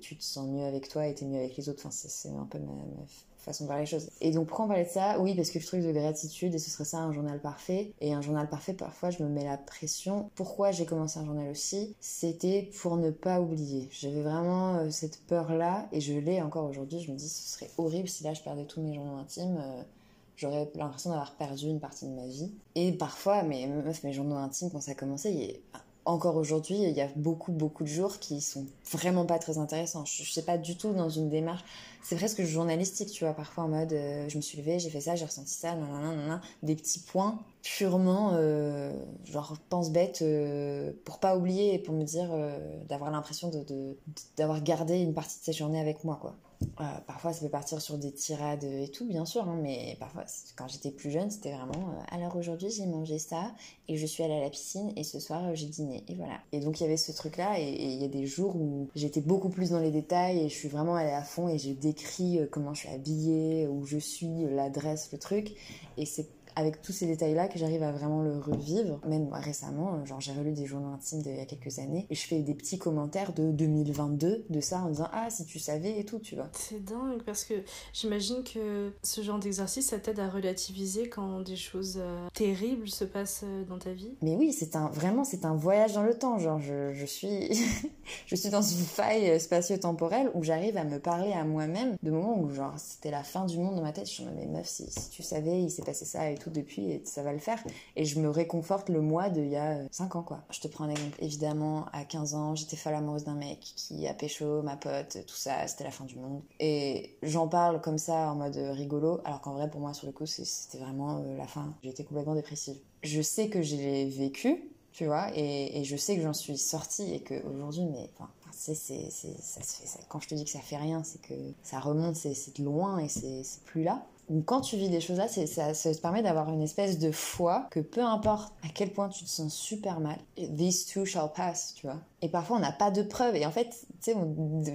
tu te sens mieux avec toi et t'es mieux avec les autres. Enfin, c'est un peu ma, ma façon de voir les choses. Et donc pourquoi on parlait de ça? Oui, parce que le truc de gratitude, et ce serait ça un journal parfait. Et un journal parfait, parfois je me mets la pression. Pourquoi j'ai commencé un journal aussi? C'était pour ne pas oublier. J'avais vraiment euh, cette peur-là, et je l'ai encore aujourd'hui. Je me dis, ce serait horrible si là je perdais tous mes journaux intimes. Euh, j'aurais l'impression d'avoir perdu une partie de ma vie. Et parfois, mes mes journaux intimes, quand ça a commencé, il y encore aujourd'hui, il y a beaucoup, beaucoup de jours qui sont vraiment pas très intéressants. Je, je sais pas du tout dans une démarche c'est presque journalistique, tu vois, parfois en mode euh, je me suis levée, j'ai fait ça, j'ai ressenti ça, nanana, des petits points purement euh, genre pense bête euh, pour pas oublier et pour me dire d'avoir l'impression de, d'avoir gardé une partie de cette journée avec moi, quoi. Euh, parfois, ça peut partir sur des tirades et tout, bien sûr, hein, mais parfois, quand j'étais plus jeune, c'était vraiment euh, alors aujourd'hui, j'ai mangé ça et je suis allée à la piscine et ce soir, euh, j'ai dîné. Et voilà. Et donc, il y avait ce truc-là et il y a des jours où j'étais beaucoup plus dans les détails et je suis vraiment allée à fond et j'ai décrit comment je suis habillée, où je suis, l'adresse, le truc. Et c'est avec tous ces détails-là que j'arrive à vraiment le revivre. Même récemment, genre j'ai relu des journaux intimes d'il y a quelques années et je fais des petits commentaires de 2022 de ça en disant ah si tu savais et tout, tu vois. C'est dingue parce que j'imagine que ce genre d'exercice ça t'aide à relativiser quand des choses euh, terribles se passent euh, dans ta vie. Mais oui, c'est un vraiment c'est un voyage dans le temps. Genre je, je suis [laughs] je suis dans une faille spatio-temporelle où j'arrive à me parler à moi-même de moments où genre c'était la fin du monde dans ma tête. Je me dis mais meuf si, si tu savais il s'est passé ça et tout depuis et ça va le faire et je me réconforte le mois d'il y a 5 ans quoi. Je te prends un exemple évidemment à 15 ans j'étais folle amoureuse d'un mec qui a pécho ma pote tout ça c'était la fin du monde et j'en parle comme ça en mode rigolo alors qu'en vrai pour moi sur le coup c'était vraiment euh, la fin. J'étais complètement dépressive. Je sais que j'ai vécu tu vois, et, je sais que j'en suis sortie et qu'aujourd'hui, mais c'est, fait, quand je te dis que ça fait rien, c'est que ça remonte, c'est, c'est loin et c'est plus là. Quand tu vis des choses là, ça, ça, te permet d'avoir une espèce de foi que peu importe à quel point tu te sens super mal, these too shall pass, tu vois. Et parfois on n'a pas de preuves. Et en fait, tu sais,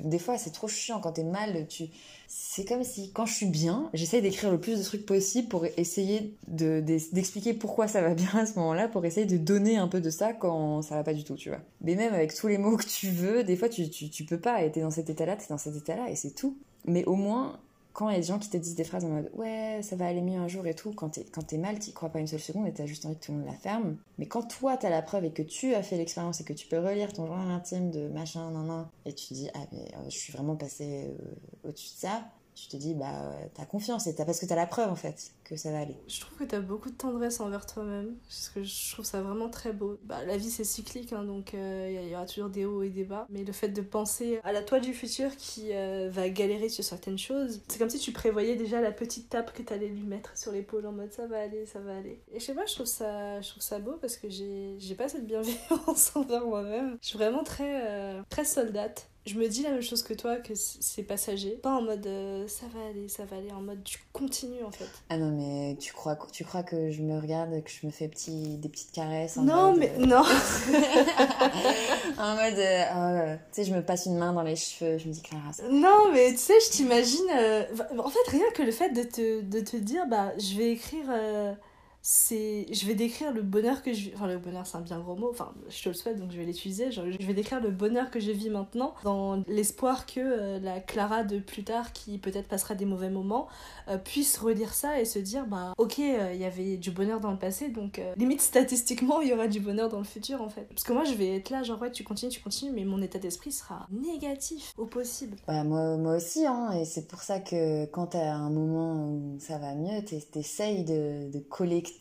des fois c'est trop chiant quand t'es mal. Tu, c'est comme si quand je suis bien, j'essaye d'écrire le plus de trucs possible pour essayer de, d'expliquer pourquoi ça va bien à ce moment-là, pour essayer de donner un peu de ça quand ça va pas du tout, tu vois. Mais même avec tous les mots que tu veux, des fois tu, tu, tu peux pas. Et t'es dans cet état-là, t'es dans cet état-là, et c'est tout. Mais au moins, quand il y a des gens qui te disent des phrases en mode ouais ça va aller mieux un jour et tout quand t'es quand es mal t'y crois pas une seule seconde et t'as juste envie que tout le monde la ferme. Mais quand toi t'as la preuve et que tu as fait l'expérience et que tu peux relire ton journal intime de machin nan, nan et tu dis ah mais euh, je suis vraiment passé euh, au-dessus de ça tu te dis, bah, t'as confiance, et parce que t'as la preuve, en fait, que ça va aller. Je trouve que t'as beaucoup de tendresse envers toi-même, parce que je trouve ça vraiment très beau. Bah, la vie, c'est cyclique, hein, donc il euh, y aura toujours des hauts et des bas. Mais le fait de penser à la toi du futur qui euh, va galérer sur certaines choses, c'est comme si tu prévoyais déjà la petite tape que t'allais lui mettre sur l'épaule en mode ça va aller, ça va aller. Et je sais pas, je trouve ça, je trouve ça beau parce que j'ai pas cette bienveillance [laughs] envers moi-même. Je suis vraiment très, euh, très soldate je me dis la même chose que toi, que c'est passager. Pas en mode euh, ça va aller, ça va aller, en mode tu continues en fait. Ah non, mais tu crois, tu crois que je me regarde, que je me fais petit, des petites caresses Non, mais euh, non [laughs] [laughs] En mode, euh, tu sais, je me passe une main dans les cheveux, je me dis Clara. Ça... Non, mais tu sais, je t'imagine. En fait, rien que le fait de te, de te dire, bah, je vais écrire c'est je vais décrire le bonheur que je enfin le bonheur c'est un bien gros mot enfin je te le souhaite donc je vais l'utiliser je vais décrire le bonheur que je vis maintenant dans l'espoir que euh, la Clara de plus tard qui peut-être passera des mauvais moments euh, puisse relire ça et se dire bah ok euh, il y avait du bonheur dans le passé donc limite statistiquement il y aura du bonheur dans le futur en fait. Parce que moi je vais être là genre ouais tu continues tu continues mais mon état d'esprit sera négatif au possible. Bah, moi, moi aussi hein et c'est pour ça que quand t'as un moment où ça va mieux t'essayes de, de collecter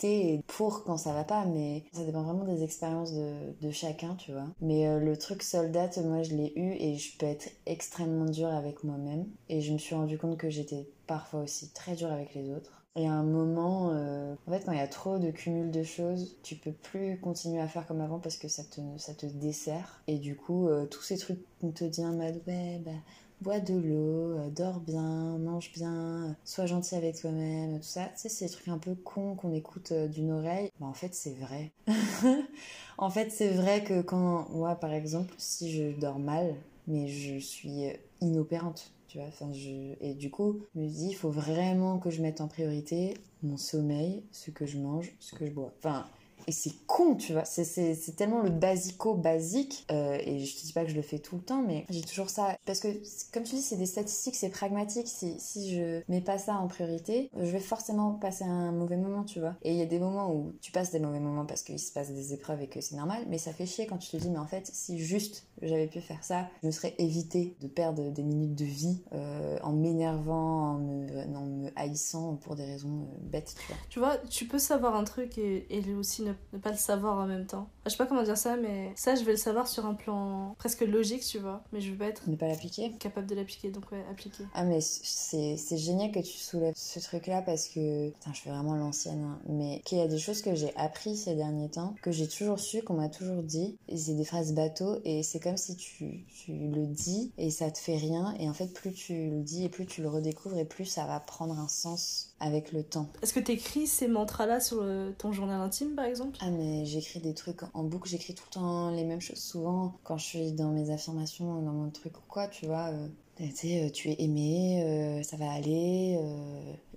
pour quand ça va pas, mais ça dépend vraiment des expériences de, chacun, tu vois. Mais euh, le truc soldat, moi je l'ai eu et je peux être extrêmement dure avec moi-même. Et je me suis rendu compte que j'étais parfois aussi très dure avec les autres. Et à un moment, euh, en fait, quand il y a trop de cumul de choses, tu peux plus continuer à faire comme avant parce que ça te, ça te dessert. Et du coup, euh, tous ces trucs qu'on te dit en mode, ouais, bah, bois de l'eau, euh, dors bien, mange bien, sois gentil avec toi-même, tout ça. Tu sais, c'est des trucs un peu cons qu'on écoute euh, d'une oreille. Bah, en fait, c'est vrai. [laughs] en fait, c'est vrai que quand, moi, par exemple, si je dors mal, mais je suis inopérante, tu vois, enfin, je... et du coup, je me dis, il faut vraiment que je mette en priorité mon sommeil, ce que je mange, ce que je bois. Enfin, et c'est con, tu vois. C'est tellement le basico basique. Euh, et je te dis pas que je le fais tout le temps, mais j'ai toujours ça. Parce que, comme tu dis, c'est des statistiques, c'est pragmatique. Si, si je mets pas ça en priorité, je vais forcément passer un mauvais moment, tu vois. Et il y a des moments où tu passes des mauvais moments parce qu'il se passe des épreuves et que c'est normal, mais ça fait chier quand tu te dis, mais en fait, si juste j'avais pu faire ça, je me serais évité de perdre des minutes de vie euh, en m'énervant, en me, en me haïssant pour des raisons euh, bêtes, tu vois. Tu vois, tu peux savoir un truc et, et aussi ne ne pas le savoir en même temps. Je sais pas comment dire ça, mais ça, je vais le savoir sur un plan presque logique, tu vois. Mais je veux pas être. Ne pas l'appliquer Capable de l'appliquer, donc ouais, appliquer. Ah, mais c'est génial que tu soulèves ce truc-là parce que. Putain, je fais vraiment l'ancienne, hein. Mais qu'il y a des choses que j'ai appris ces derniers temps, que j'ai toujours su, qu'on m'a toujours dit. Et c'est des phrases bateau, et c'est comme si tu, tu le dis et ça te fait rien. Et en fait, plus tu le dis et plus tu le redécouvres, et plus ça va prendre un sens avec le temps. Est-ce que tu écris ces mantras-là sur ton journal intime, par exemple? Ah, mais j'écris des trucs en boucle, j'écris tout le temps les mêmes choses. Souvent, quand je suis dans mes affirmations, dans mon truc ou quoi, tu vois, euh, euh, tu es aimé, euh, ça va aller,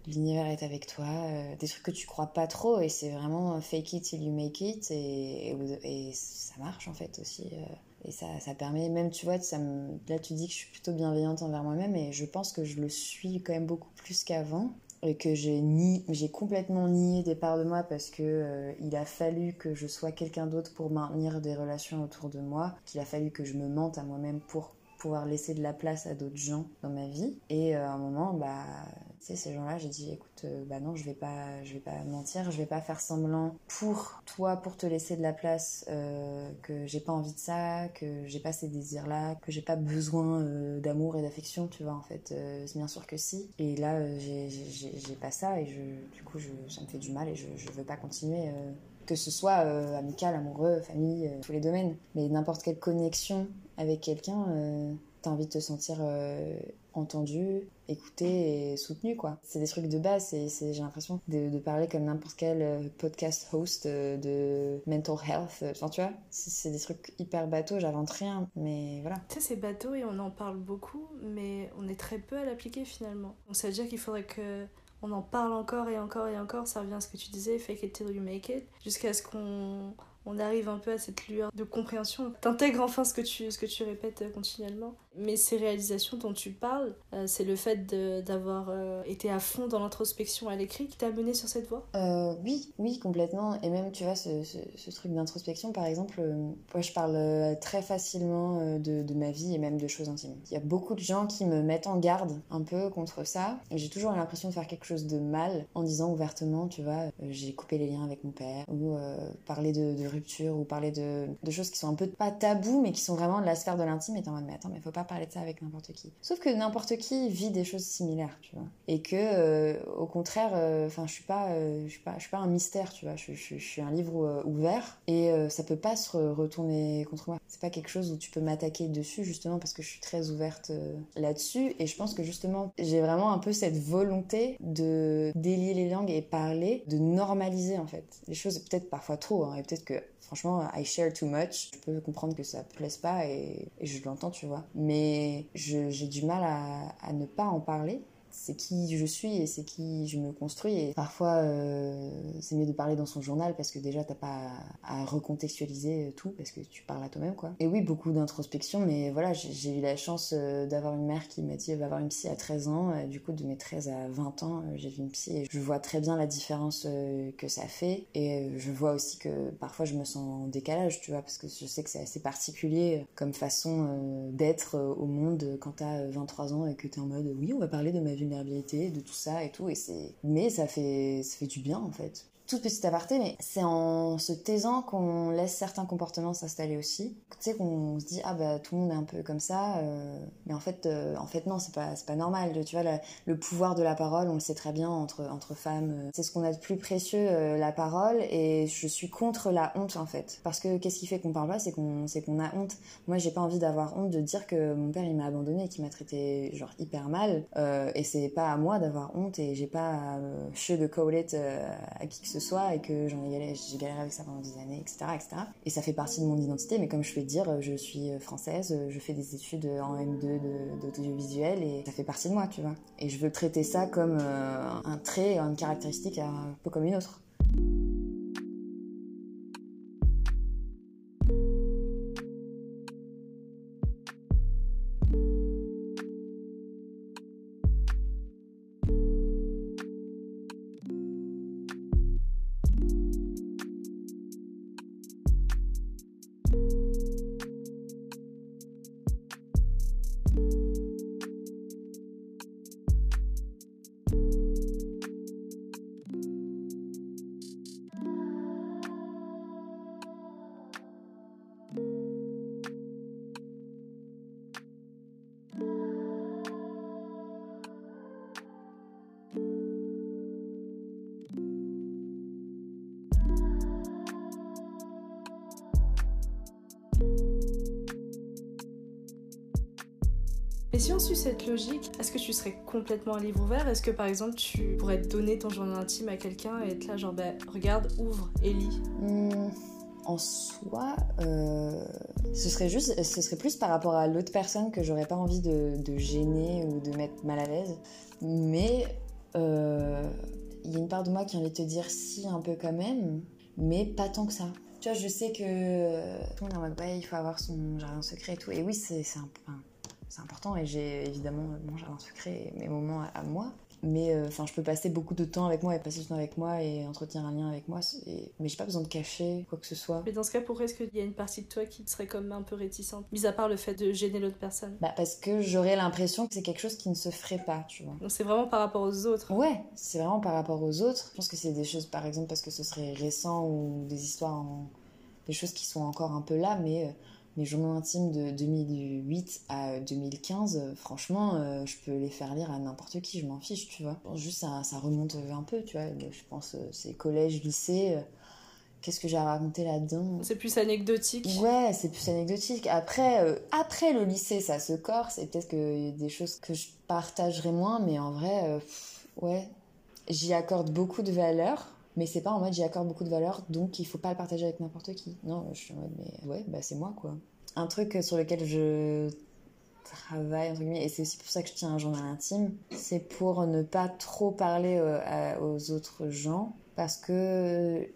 l'univers est avec toi, des trucs que tu crois pas trop et c'est vraiment fake it till you make it et, ça marche en fait aussi. Et ça, ça permet, même tu vois, ça là tu dis que je suis plutôt bienveillante envers moi-même et je pense que je le suis quand même beaucoup plus qu'avant et que j'ai ni j'ai complètement nié des parts de moi parce que euh, il a fallu que je sois quelqu'un d'autre pour maintenir des relations autour de moi, qu'il a fallu que je me mente à moi-même pour pouvoir laisser de la place à d'autres gens dans ma vie. Et euh, à un moment, bah, tu sais, ces gens-là, j'ai dit, écoute, euh, bah non, je vais pas, je vais pas mentir, je vais pas faire semblant pour toi, pour te laisser de la place, euh, que j'ai pas envie de ça, que j'ai pas ces désirs-là, que j'ai pas besoin d'amour et d'affection, tu vois, en fait, c'est bien sûr que si. Et là, j'ai pas ça et je, du coup, je, ça me fait du mal et je, je veux pas continuer que ce soit euh, amical, amoureux, famille, euh, tous les domaines. Mais n'importe quelle connexion avec quelqu'un, euh, t'as envie de te sentir entendu, écouté et soutenu, quoi. C'est des trucs de base, et j'ai l'impression de, parler comme n'importe quel podcast host de mental health. Tu vois, c'est des trucs hyper bateaux, j'invente rien, mais voilà. Tu c'est bateau et on en parle beaucoup, mais on est très peu à l'appliquer finalement. Donc ça veut dire qu'il faudrait que on en parle encore et encore et encore, ça revient à ce que tu disais, fake it till you make it, jusqu'à ce qu'on on arrive un peu à cette lueur de compréhension. T'intègres enfin ce que tu, ce que tu répètes euh, continuellement. Mais ces réalisations dont tu parles, euh, c'est le fait d'avoir euh, été à fond dans l'introspection à l'écrit qui t'a mené sur cette voie? Oui, oui, complètement. Et même, tu vois, ce, ce, truc d'introspection, par exemple, moi je parle très facilement de, de, ma vie et même de choses intimes. Il y a beaucoup de gens qui me mettent en garde un peu contre ça. J'ai toujours l'impression de faire quelque chose de mal en disant ouvertement, tu vois, j'ai coupé les liens avec mon père ou parler de, de ou parler de, choses qui sont un peu pas tabous mais qui sont vraiment de la sphère de l'intime et t'es en mode mais attends mais faut pas parler de ça avec n'importe qui. Sauf que n'importe qui vit des choses similaires, tu vois. Et que euh, au contraire, euh, enfin je suis pas, euh, je suis pas, je suis pas un mystère, tu vois. Je, suis un livre ouvert et ça peut pas se retourner contre moi. C'est pas quelque chose où tu peux m'attaquer dessus justement parce que je suis très ouverte là-dessus et je pense que justement j'ai vraiment un peu cette volonté de délier les langues et parler, de normaliser en fait les choses peut-être parfois trop hein, et peut-être que franchement, I share too much. Je peux comprendre que ça ne plaise pas et, je l'entends, tu vois. Mais j'ai du mal à, ne pas en parler c'est qui je suis et c'est qui je me construis. Et parfois, euh, c'est mieux de parler dans son journal parce que déjà, t'as pas à, recontextualiser tout parce que tu parles à toi-même, quoi. Et oui, beaucoup d'introspection, mais voilà, j'ai eu la chance euh, d'avoir une mère qui m'a dit va avoir une psy à 13 ans. Euh, du coup, de mes 13 à 20 ans, j'ai vu une psy et je vois très bien la différence que ça fait. Et je vois aussi que parfois, je me sens en décalage, tu vois, parce que je sais que c'est assez particulier comme façon d'être au monde quand t'as 23 ans et que t'es en mode oui, on va parler de ma vie de tout ça et tout. Et c'est, mais ça fait, ça fait du bien en fait toute petite aparté, mais c'est en se taisant qu'on laisse certains comportements s'installer aussi. Tu sais qu'on se dit ah bah tout le monde est un peu comme ça, euh, mais en fait euh, en fait non c'est pas pas normal. Tu vois le pouvoir de la parole, on le sait très bien entre entre femmes, euh, c'est ce qu'on a de plus précieux la parole et je suis contre la honte en fait parce que qu'est-ce qui fait qu'on parle pas, c'est qu'on qu'on a honte. Moi j'ai pas envie d'avoir honte de dire que mon père il m'a abandonné et qu'il m'a traité genre hyper mal et c'est pas à moi d'avoir honte et j'ai pas à sugarcoat it à qui que ce et que j'en ai galéré, j'ai galéré avec ça pendant des années, etc.. Et ça fait partie de mon identité, mais comme je fais dire, je suis française, je fais des études en M2 d'audiovisuel et ça fait partie de moi, tu vois. Et je veux traiter ça comme euh, un trait, une caractéristique un peu comme une autre. Et si on suit cette logique, est-ce que tu serais complètement un livre ouvert? Est-ce que par exemple tu pourrais donner ton journal intime à quelqu'un et être là genre bah, regarde, ouvre et lis? Hmm, En soi, euh, ce serait juste, ce serait plus par rapport à l'autre personne que j'aurais pas envie de, gêner ou de mettre mal à l'aise. Mais euh, il y a une part de moi qui a envie de te dire si un peu quand même, mais pas tant que ça. Tu vois, je sais que tout le monde est en mode ouais, il faut avoir son jardin secret et tout. Et oui, c'est important et j'ai évidemment mon jardin secret et mes moments à moi. Mais euh, enfin, je peux passer beaucoup de temps avec moi et passer du temps avec moi et entretenir un lien avec moi. Mais j'ai pas besoin de cacher quoi que ce soit. Mais dans ce cas, pourquoi est-ce qu'il y a une partie de toi qui serait comme un peu réticente Mis à part le fait de gêner l'autre personne? Bah, parce que j'aurais l'impression que c'est quelque chose qui ne se ferait pas, tu vois. Donc c'est vraiment par rapport aux autres? Ouais, c'est vraiment par rapport aux autres. Je pense que c'est des choses, par exemple, parce que ce serait récent ou des histoires, des choses qui sont encore un peu là, mais. Euh, mes journaux intimes de 2008 à 2015, euh, franchement, euh, je peux les faire lire à n'importe qui, je m'en fiche, tu vois. Juste, ça, ça, remonte un peu, tu vois. Je pense, euh, c'est collège, lycée. Qu'est-ce que j'ai à raconter là-dedans? C'est plus anecdotique. Ouais, c'est plus anecdotique. Après, après le lycée, ça se corse. Et peut-être qu'il y a des choses que je partagerai moins, mais en vrai, ouais, j'y accorde beaucoup de valeur mais c'est pas en mode j'y accorde beaucoup de valeur, donc il faut pas le partager avec n'importe qui. Non, je suis en mode, mais ouais, bah c'est moi quoi. Un truc sur lequel je travaille, entre guillemets, et c'est aussi pour ça que je tiens un journal intime, c'est pour ne pas trop parler euh, aux autres gens, parce que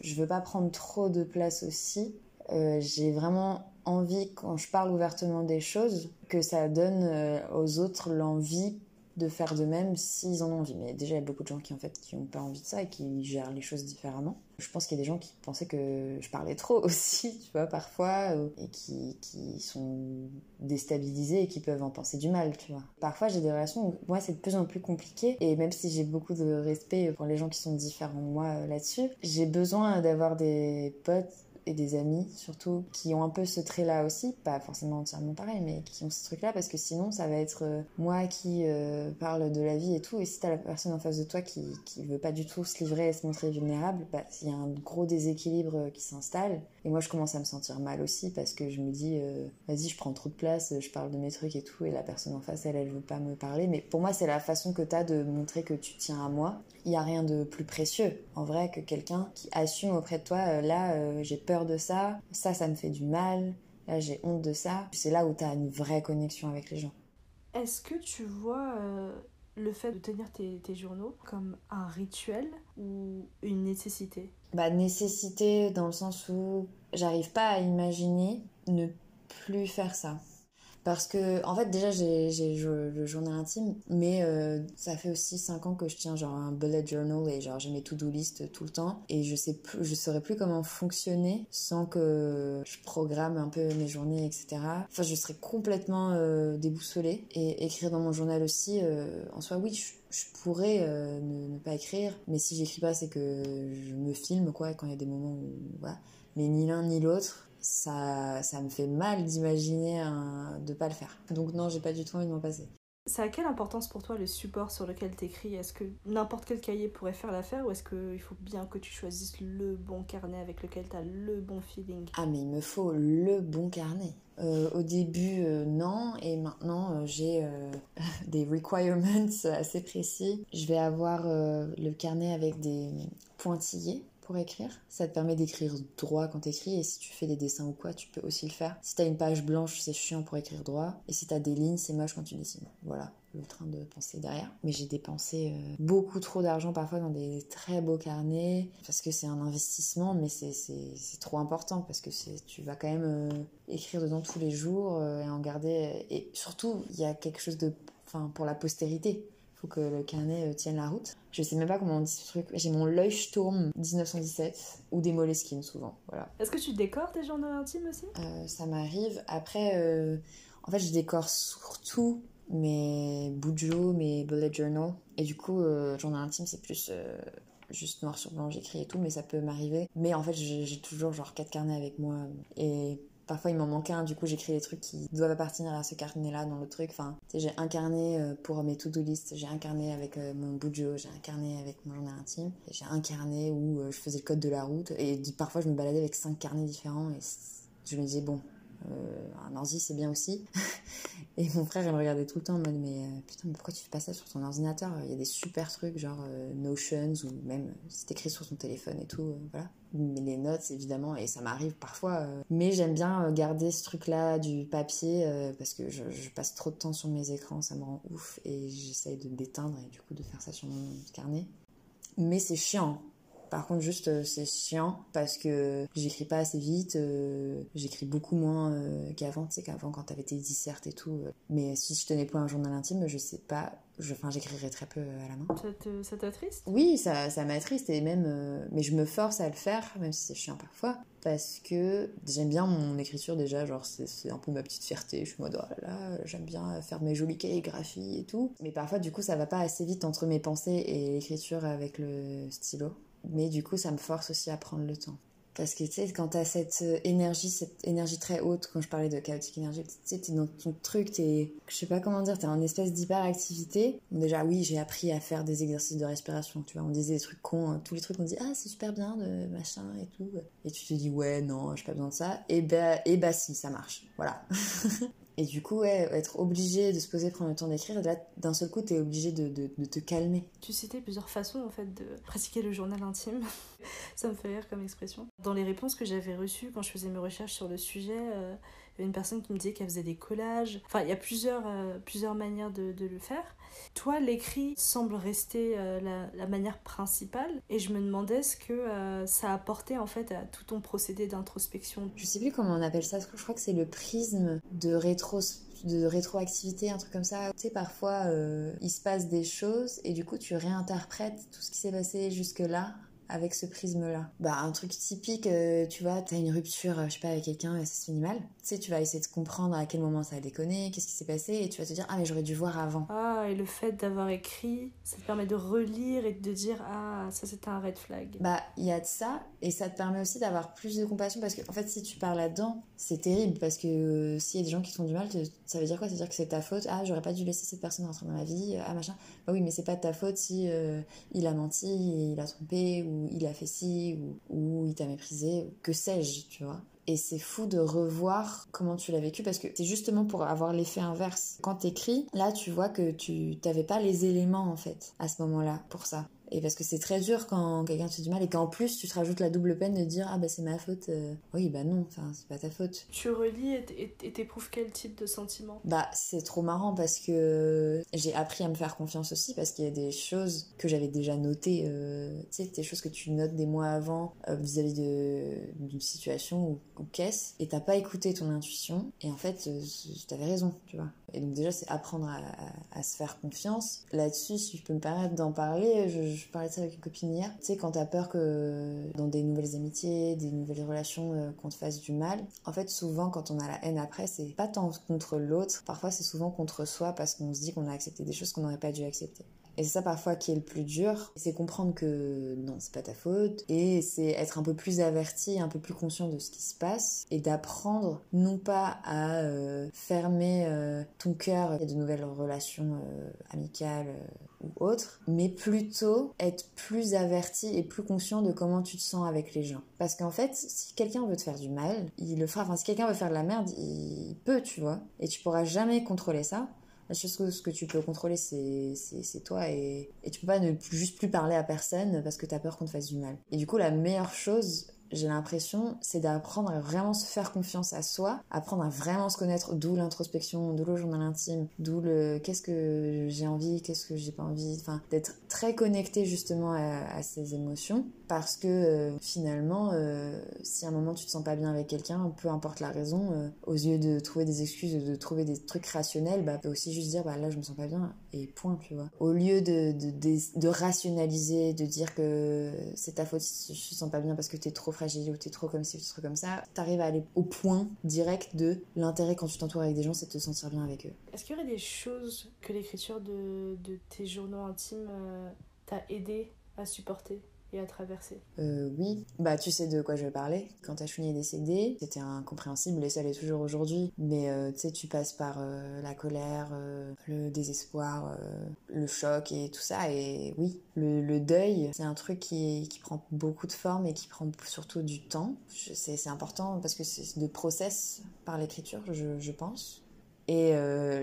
je veux pas prendre trop de place aussi. Euh, j'ai vraiment envie, quand je parle ouvertement des choses, que ça donne euh, aux autres l'envie de faire de même s'ils en ont envie. Mais déjà, il y a beaucoup de gens qui en fait qui n'ont pas envie de ça et qui gèrent les choses différemment. Je pense qu'il y a des gens qui pensaient que je parlais trop [laughs] aussi, tu vois, parfois, euh, et qui, qui sont déstabilisés et qui peuvent en penser du mal, tu vois. Parfois, j'ai des relations où moi, c'est de plus en plus compliqué, et même si j'ai beaucoup de respect pour les gens qui sont différents de moi euh, là-dessus, j'ai besoin d'avoir des potes et des amis surtout qui ont un peu ce trait-là aussi, pas forcément entièrement pareil, mais qui ont ce truc-là parce que sinon ça va être euh, moi qui euh, parle de la vie et tout, et si t'as la personne en face de toi qui, qui veut pas du tout se livrer et se montrer vulnérable, bah il y a un gros déséquilibre euh, qui s'installe. Et moi je commence à me sentir mal aussi parce que je me dis vas-y je prends trop de place, je parle de mes trucs et tout, et la personne en face elle elle veut pas me parler. Mais pour moi c'est la façon que t'as de montrer que tu tiens à moi. Il y a rien de plus précieux en vrai que quelqu'un qui assume auprès de toi là j'ai peur de ça, ça, ça me fait du mal, là, j'ai honte de ça. C'est là où tu as une vraie connexion avec les gens. Est-ce que tu vois euh, le fait de tenir tes, tes, journaux comme un rituel ou une nécessité? Bah, nécessité dans le sens où j'arrive pas à imaginer ne plus faire ça. Parce que, en fait, déjà, j'ai le journal intime, mais euh, ça fait aussi 5 ans que je tiens genre un bullet journal et genre j'ai mes to-do list tout le temps. Et je sais je saurais plus comment fonctionner sans que je programme un peu mes journées, etc. Enfin, je serais complètement euh, déboussolée. Et écrire dans mon journal aussi, euh, en soi, oui, je, pourrais ne, ne, pas écrire, mais si j'écris pas, c'est que je me filme, quoi, quand il y a des moments où, voilà. Mais ni l'un ni l'autre ça, ça me fait mal d'imaginer de pas le faire. Donc non, j'ai pas du tout envie de m'en passer. Ça a quelle importance pour toi le support sur lequel t'écris? Est-ce que n'importe quel cahier pourrait faire l'affaire ou est-ce qu'il faut bien que tu choisisses le bon carnet avec lequel t'as le bon feeling? Ah mais il me faut le bon carnet. Euh, au début, euh, non, et maintenant euh, j'ai [laughs] des requirements assez précis. Je vais avoir le carnet avec des pointillés pour écrire. Ça te permet d'écrire droit quand t'écris et si tu fais des dessins ou quoi, tu peux aussi le faire. Si t'as une page blanche, c'est chiant pour écrire droit. Et si t'as des lignes, c'est moche quand tu dessines. Voilà le train de penser derrière. Mais j'ai dépensé euh, beaucoup trop d'argent parfois dans des très beaux carnets parce que c'est un investissement, mais c'est trop important parce que tu vas quand même euh, écrire dedans tous les jours euh, et en garder. Et surtout, il y a quelque chose de. Enfin, pour la postérité faut que le carnet euh, tienne la route. Je sais même pas comment on dit ce truc. J'ai mon Leuchtturm 1917 ou des Moleskine souvent. Voilà. Est-ce que tu décores tes journaux intimes aussi? Euh, Ça m'arrive. Après, euh, en fait, je décore surtout mes Bujo, mes bullet journal. Et du coup, journal intime, c'est plus juste noir sur blanc, j'écris et tout, mais ça peut m'arriver. Mais en fait, j'ai toujours genre quatre carnets avec moi. Et Parfois, il m'en manque un, du coup, j'écris les trucs qui doivent appartenir à ce carnet-là dans le truc. Enfin, j'ai un carnet euh, pour mes to-do list, j'ai un carnet avec euh, mon bujo, j'ai un carnet avec mon journal intime, j'ai un carnet où euh, je faisais le code de la route. Et parfois, je me baladais avec cinq carnets différents et je me disais, bon, un ordi, c'est bien aussi. [laughs] Et mon frère, il me regardait tout le temps en mode, mais euh, putain, mais pourquoi tu fais pas ça sur ton ordinateur? Il y a des super trucs, genre euh, Notions, ou même c'est écrit sur ton téléphone et tout, euh, voilà. Mais les notes, évidemment, et ça m'arrive parfois. mais j'aime bien garder ce truc-là du papier, parce que je, je, passe trop de temps sur mes écrans, ça me rend ouf, et j'essaye de d'éteindre et du coup de faire ça sur mon carnet. Mais c'est chiant, par contre, juste, euh, c'est chiant parce que j'écris pas assez vite, euh, j'écris beaucoup moins euh, qu'avant, tu sais, qu'avant quand t'avais tes dissertes et tout. mais si je tenais pas un journal intime, je sais pas, enfin, j'écrirais très peu à la main. Ça t'attriste? Oui, ça, ça m'attriste et même, mais je me force à le faire, même si c'est chiant parfois, parce que j'aime bien mon écriture déjà, genre c'est un peu ma petite fierté, je suis en mode oh là là, j'aime bien faire mes jolies calligraphies et tout. Mais parfois, du coup, ça va pas assez vite entre mes pensées et l'écriture avec le stylo. Mais du coup, ça me force aussi à prendre le temps. Parce que tu sais, quand t'as cette euh, énergie, cette énergie très haute, quand je parlais de chaotique énergie, tu sais, t'es dans ton truc, t'es, je sais pas comment dire, t'es en espèce d'hyperactivité. déjà, oui, j'ai appris à faire des exercices de respiration, tu vois, on disait des trucs cons, hein. tous les trucs, on dit, ah, c'est super bien, de machin et tout. Et tu te dis, ouais, non, j'ai pas besoin de ça. Et bah, et bah si, ça marche. Voilà. [laughs] Et du coup, ouais, être obligé de se poser, prendre le temps d'écrire, là, d'un seul coup, t'es obligé de, de, te calmer. Tu citais plusieurs façons, en fait, de pratiquer le journal intime. [laughs] Ça me fait rire comme expression. Dans les réponses que j'avais reçues quand je faisais mes recherches sur le sujet, euh, une personne qui me disait qu'elle faisait des collages. Enfin, il y a plusieurs, euh, plusieurs manières de, le faire. Toi, l'écrit semble rester euh, la, la, manière principale. Et je me demandais ce que euh, ça apportait en fait à tout ton procédé d'introspection. Je sais plus comment on appelle ça. Je crois que c'est le prisme de de rétroactivité, un truc comme ça. Tu sais, parfois, il se passe des choses et du coup, tu réinterprètes tout ce qui s'est passé jusque-là avec ce prisme-là. Bah, un truc typique, euh, tu vois, t'as une rupture, euh, je sais pas, avec quelqu'un et ça se finit mal. Tu sais, tu vas essayer de comprendre à quel moment ça a déconné, qu'est-ce qui s'est passé, et tu vas te dire, ah, mais j'aurais dû voir avant. Ah, et le fait d'avoir écrit, ça te permet de relire et de dire, ah, ça c'était un red flag. Bah, il y a de ça, et ça te permet aussi d'avoir plus de compassion, parce que, en fait, si tu parles là-dedans, c'est terrible, parce que euh, s'il y a des gens qui font du mal, ça veut dire quoi? Ça veut dire que c'est ta faute, ah, j'aurais pas dû laisser cette personne rentrer dans ma vie, ah, machin. Bah oui, mais c'est pas ta faute si il a menti, il a trompé, ou il a fait ci, ou, il t'a méprisé, que sais-je, tu vois. Et c'est fou de revoir comment tu l'as vécu parce que c'est justement pour avoir l'effet inverse. Quand t'écris, là tu vois que tu t'avais pas les éléments en fait à ce moment-là pour ça. Et parce que c'est très dur quand quelqu'un te fait du mal et qu'en plus tu te rajoutes la double peine de dire ah bah c'est ma faute. Euh. Oui bah non, enfin c'est pas ta faute. Tu relis et t'éprouves quel type de sentiment? Bah c'est trop marrant parce que j'ai appris à me faire confiance aussi parce qu'il y a des choses que j'avais déjà notées, euh, tu sais des choses que tu notes des mois avant euh, vis-à-vis d'une situation ou, ou qu'est-ce et t'as pas écouté ton intuition et en fait t'avais raison, tu vois. Et donc déjà c'est apprendre à, à, se faire confiance. Là-dessus si je peux me permettre d'en parler, je je parlais de ça avec une copine hier. Tu sais, quand t'as peur que dans des nouvelles amitiés, des nouvelles relations, euh, qu'on te fasse du mal, en fait, souvent, quand on a la haine après, c'est pas tant contre l'autre, parfois c'est souvent contre soi parce qu'on se dit qu'on a accepté des choses qu'on n'aurait pas dû accepter. Et c'est ça parfois qui est le plus dur, c'est comprendre que non, c'est pas ta faute, et c'est être un peu plus averti, un peu plus conscient de ce qui se passe, et d'apprendre non pas à euh, fermer euh, ton cœur à de nouvelles relations euh, amicales ou autres, mais plutôt être plus averti et plus conscient de comment tu te sens avec les gens. Parce qu'en fait, si quelqu'un veut te faire du mal, il le fera. Enfin, si quelqu'un veut faire de la merde, il peut, tu vois. Et tu pourras jamais contrôler ça. La chose que, tu peux contrôler, c'est, toi et, et tu peux pas ne juste plus parler à personne parce que tu as peur qu'on te fasse du mal. Et du coup, la meilleure chose, j'ai l'impression, c'est d'apprendre à vraiment se faire confiance à soi, apprendre à vraiment se connaître, d'où l'introspection, d'où le journal intime, d'où le qu'est-ce que j'ai envie, qu'est-ce que j'ai pas envie, enfin, d'être très connecté justement à, à ces émotions parce que euh, finalement, euh, si à un moment tu te sens pas bien avec quelqu'un, peu importe la raison, euh, aux yeux de trouver des excuses, de trouver des trucs rationnels, bah, peut aussi juste dire, bah là je me sens pas bien, et point, tu vois. Au lieu de, de rationaliser, de dire que c'est ta faute si tu te sens pas bien parce que t'es trop fragile ou t'es trop comme ci ou trop comme ça, t'arrives à aller au point direct de l'intérêt quand tu t'entoures avec des gens, c'est de te sentir bien avec eux. Est-ce qu'il y aurait des choses que l'écriture de, de tes journaux intimes t'a aidé à supporter? Et à traverser euh, Oui, bah tu sais de quoi je vais parler. Quand Ashwini est décédée, c'était incompréhensible et ça l'est toujours aujourd'hui. Mais euh, tu sais, tu passes par euh, la colère, le désespoir, le choc et tout ça. Et oui, le, deuil, c'est un truc qui, prend beaucoup de forme et qui prend surtout du temps. C'est important parce que c'est de process par l'écriture, je pense. Et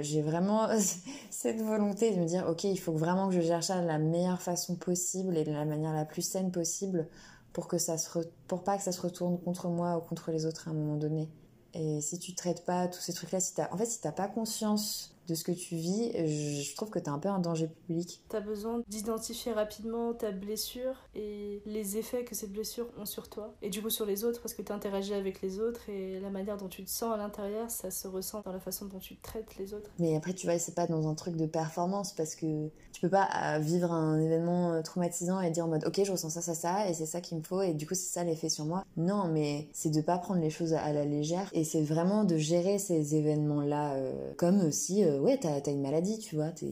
j'ai vraiment [laughs] cette volonté de me dire, ok, il faut vraiment que je gère ça de la meilleure façon possible et de la manière la plus saine possible pour que ça se pour pas que ça se retourne contre moi ou contre les autres à un moment donné. Et si tu traites pas tous ces trucs-là, si en fait si t'as pas conscience de ce que tu vis, je trouve que tu es un peu un danger public. Tu as besoin d'identifier rapidement ta blessure et les effets que cette blessure ont sur toi et du coup sur les autres parce que tu interagis avec les autres et la manière dont tu te sens à l'intérieur, ça se ressent dans la façon dont tu traites les autres. Mais après, tu vois, c'est pas dans un truc de performance parce que tu peux pas euh, vivre un événement euh, traumatisant et dire en mode ok, je ressens ça, ça, ça et c'est ça qu'il me faut et du coup, c'est ça l'effet sur moi. Non, mais c'est de pas prendre les choses à la légère et c'est vraiment de gérer ces événements-là euh, comme ouais, t'as as une maladie, tu vois, je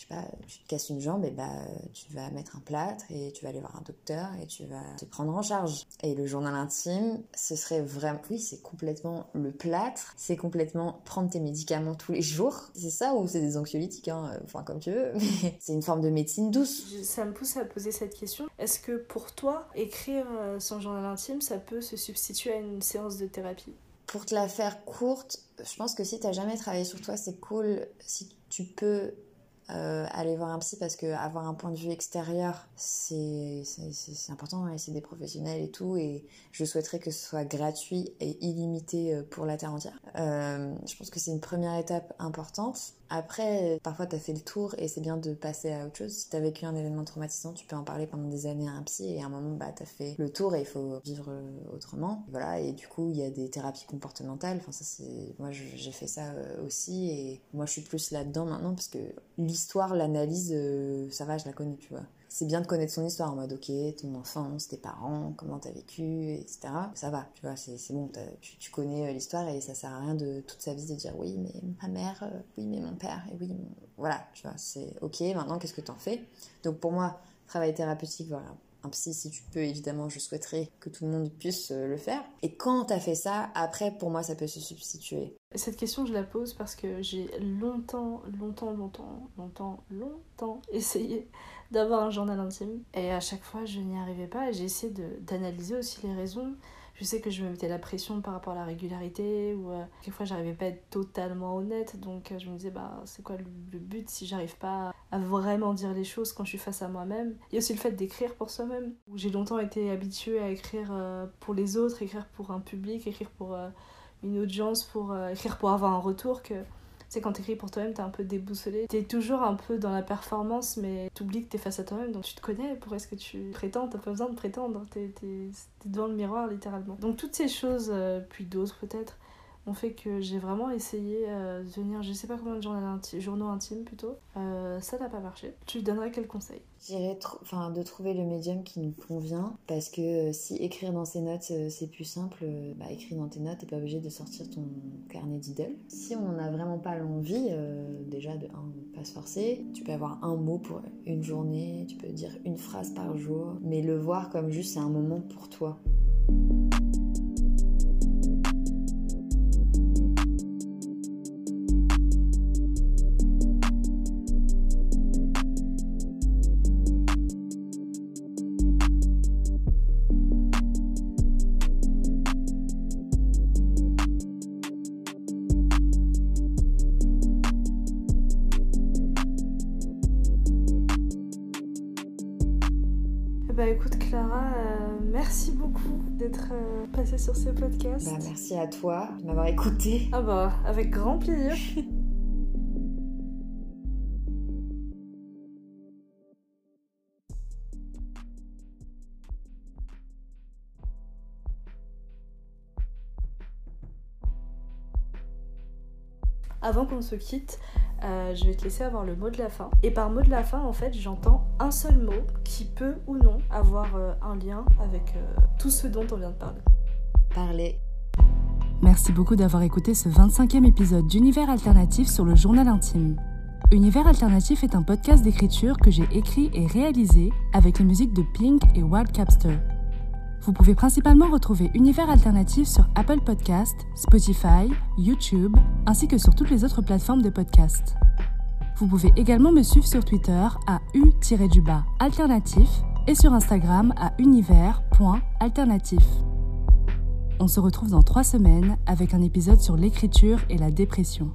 sais pas, tu te casses une jambe, et bah tu vas mettre un plâtre et tu vas aller voir un docteur et tu vas te prendre en charge. Et le journal intime, ce serait vraiment, oui, c'est complètement le plâtre, c'est complètement prendre tes médicaments tous les jours. C'est ça ou c'est des anxiolytiques, hein, enfin comme tu veux, [laughs] mais c'est une forme de médecine douce. Ça me pousse à poser cette question. Est-ce que pour toi, écrire euh, son journal intime, ça peut se substituer à une séance de thérapie? Pour te la faire courte, je pense que si tu n'as jamais travaillé sur toi, c'est cool si tu peux euh, aller voir un psy parce que avoir un point de vue extérieur, c'est important et c'est des professionnels et tout. Et je souhaiterais que ce soit gratuit et illimité euh, pour la terre entière. Euh, je pense que c'est une première étape importante. Après, parfois, tu as fait le tour et c'est bien de passer à autre chose. Si tu as vécu un événement traumatisant, tu peux en parler pendant des années à un psy et à un moment, bah, tu as fait le tour et il faut vivre autrement. Voilà, et du coup, il y a des thérapies comportementales. Enfin, ça, c'est. Moi, j'ai fait ça aussi et moi, je suis plus là-dedans maintenant parce que l'histoire, l'analyse, euh, ça va, je la connais, tu vois. C'est bien de connaître son histoire en mode, ok, ton enfance, tes parents, comment t'as vécu, etc. Ça va, tu vois, c'est bon, tu, connais euh, l'histoire et ça sert à rien de toute sa vie de dire, oui, mais ma mère, euh, oui, mais mon père, et oui, voilà, tu vois, c'est ok, maintenant, qu'est-ce que t'en fais? Donc pour moi, travail thérapeutique, voilà, un psy si tu peux, évidemment, je souhaiterais que tout le monde puisse euh, le faire. Et quand tu as fait ça, après, pour moi, ça peut se substituer. Cette question, je la pose parce que j'ai longtemps, longtemps, longtemps, longtemps, longtemps essayé d'avoir un journal intime. Et à chaque fois, je n'y arrivais pas. J'ai essayé d'analyser aussi les raisons je sais que je me mettais la pression par rapport à la régularité ou euh, quelquefois j'arrivais pas à être totalement honnête donc euh, je me disais bah c'est quoi le, but si j'arrive pas à vraiment dire les choses quand je suis face à moi-même? Il y a aussi le fait d'écrire pour soi-même j'ai longtemps été habituée à écrire euh, pour les autres écrire pour un public écrire pour une audience pour écrire pour avoir un retour que sais, quand t'écris pour toi-même, t'es un peu déboussolé. T'es toujours un peu dans la performance, mais t'oublies que t'es face à toi-même, donc tu te connais. Pourquoi est-ce que tu prétends? T'as pas besoin de prétendre. T'es devant le miroir, littéralement. Donc toutes ces choses, euh, puis d'autres peut-être, ont fait que j'ai vraiment essayé euh, de venir, je sais pas combien de journaux, intimes plutôt. Euh, ça n'a pas marché. Tu donnerais quel conseil? J'irais enfin, de trouver le médium qui nous convient parce que euh, si écrire dans ses notes c'est plus simple, bah écris dans tes notes, t'es pas obligé de sortir ton carnet d'idole. Si on n'a vraiment pas l'envie, déjà de pas se forcer, tu peux avoir un mot pour une journée, tu peux dire une phrase par jour, mais le voir comme juste c'est un moment pour toi. Ce podcast. Bah, merci à toi de m'avoir écouté. Ah bah avec grand plaisir. [laughs] Avant qu'on se quitte, euh, je vais te laisser avoir le mot de la fin. Et par mot de la fin, en fait, j'entends un seul mot qui peut ou non avoir euh, un lien avec euh, tout ce dont on vient de parler. Merci beaucoup d'avoir écouté ce 25e épisode d'Univers Alternatif sur le journal intime. Univers Alternatif est un podcast d'écriture que j'ai écrit et réalisé avec les musiques de Pink et Wild Capster. Vous pouvez principalement retrouver Univers Alternatif sur Apple Podcast, Spotify, YouTube, ainsi que sur toutes les autres plateformes de podcast. Vous pouvez également me suivre sur Twitter à u-alternatif et sur Instagram à univers.alternatif. On se retrouve dans trois semaines avec un épisode sur l'écriture et la dépression.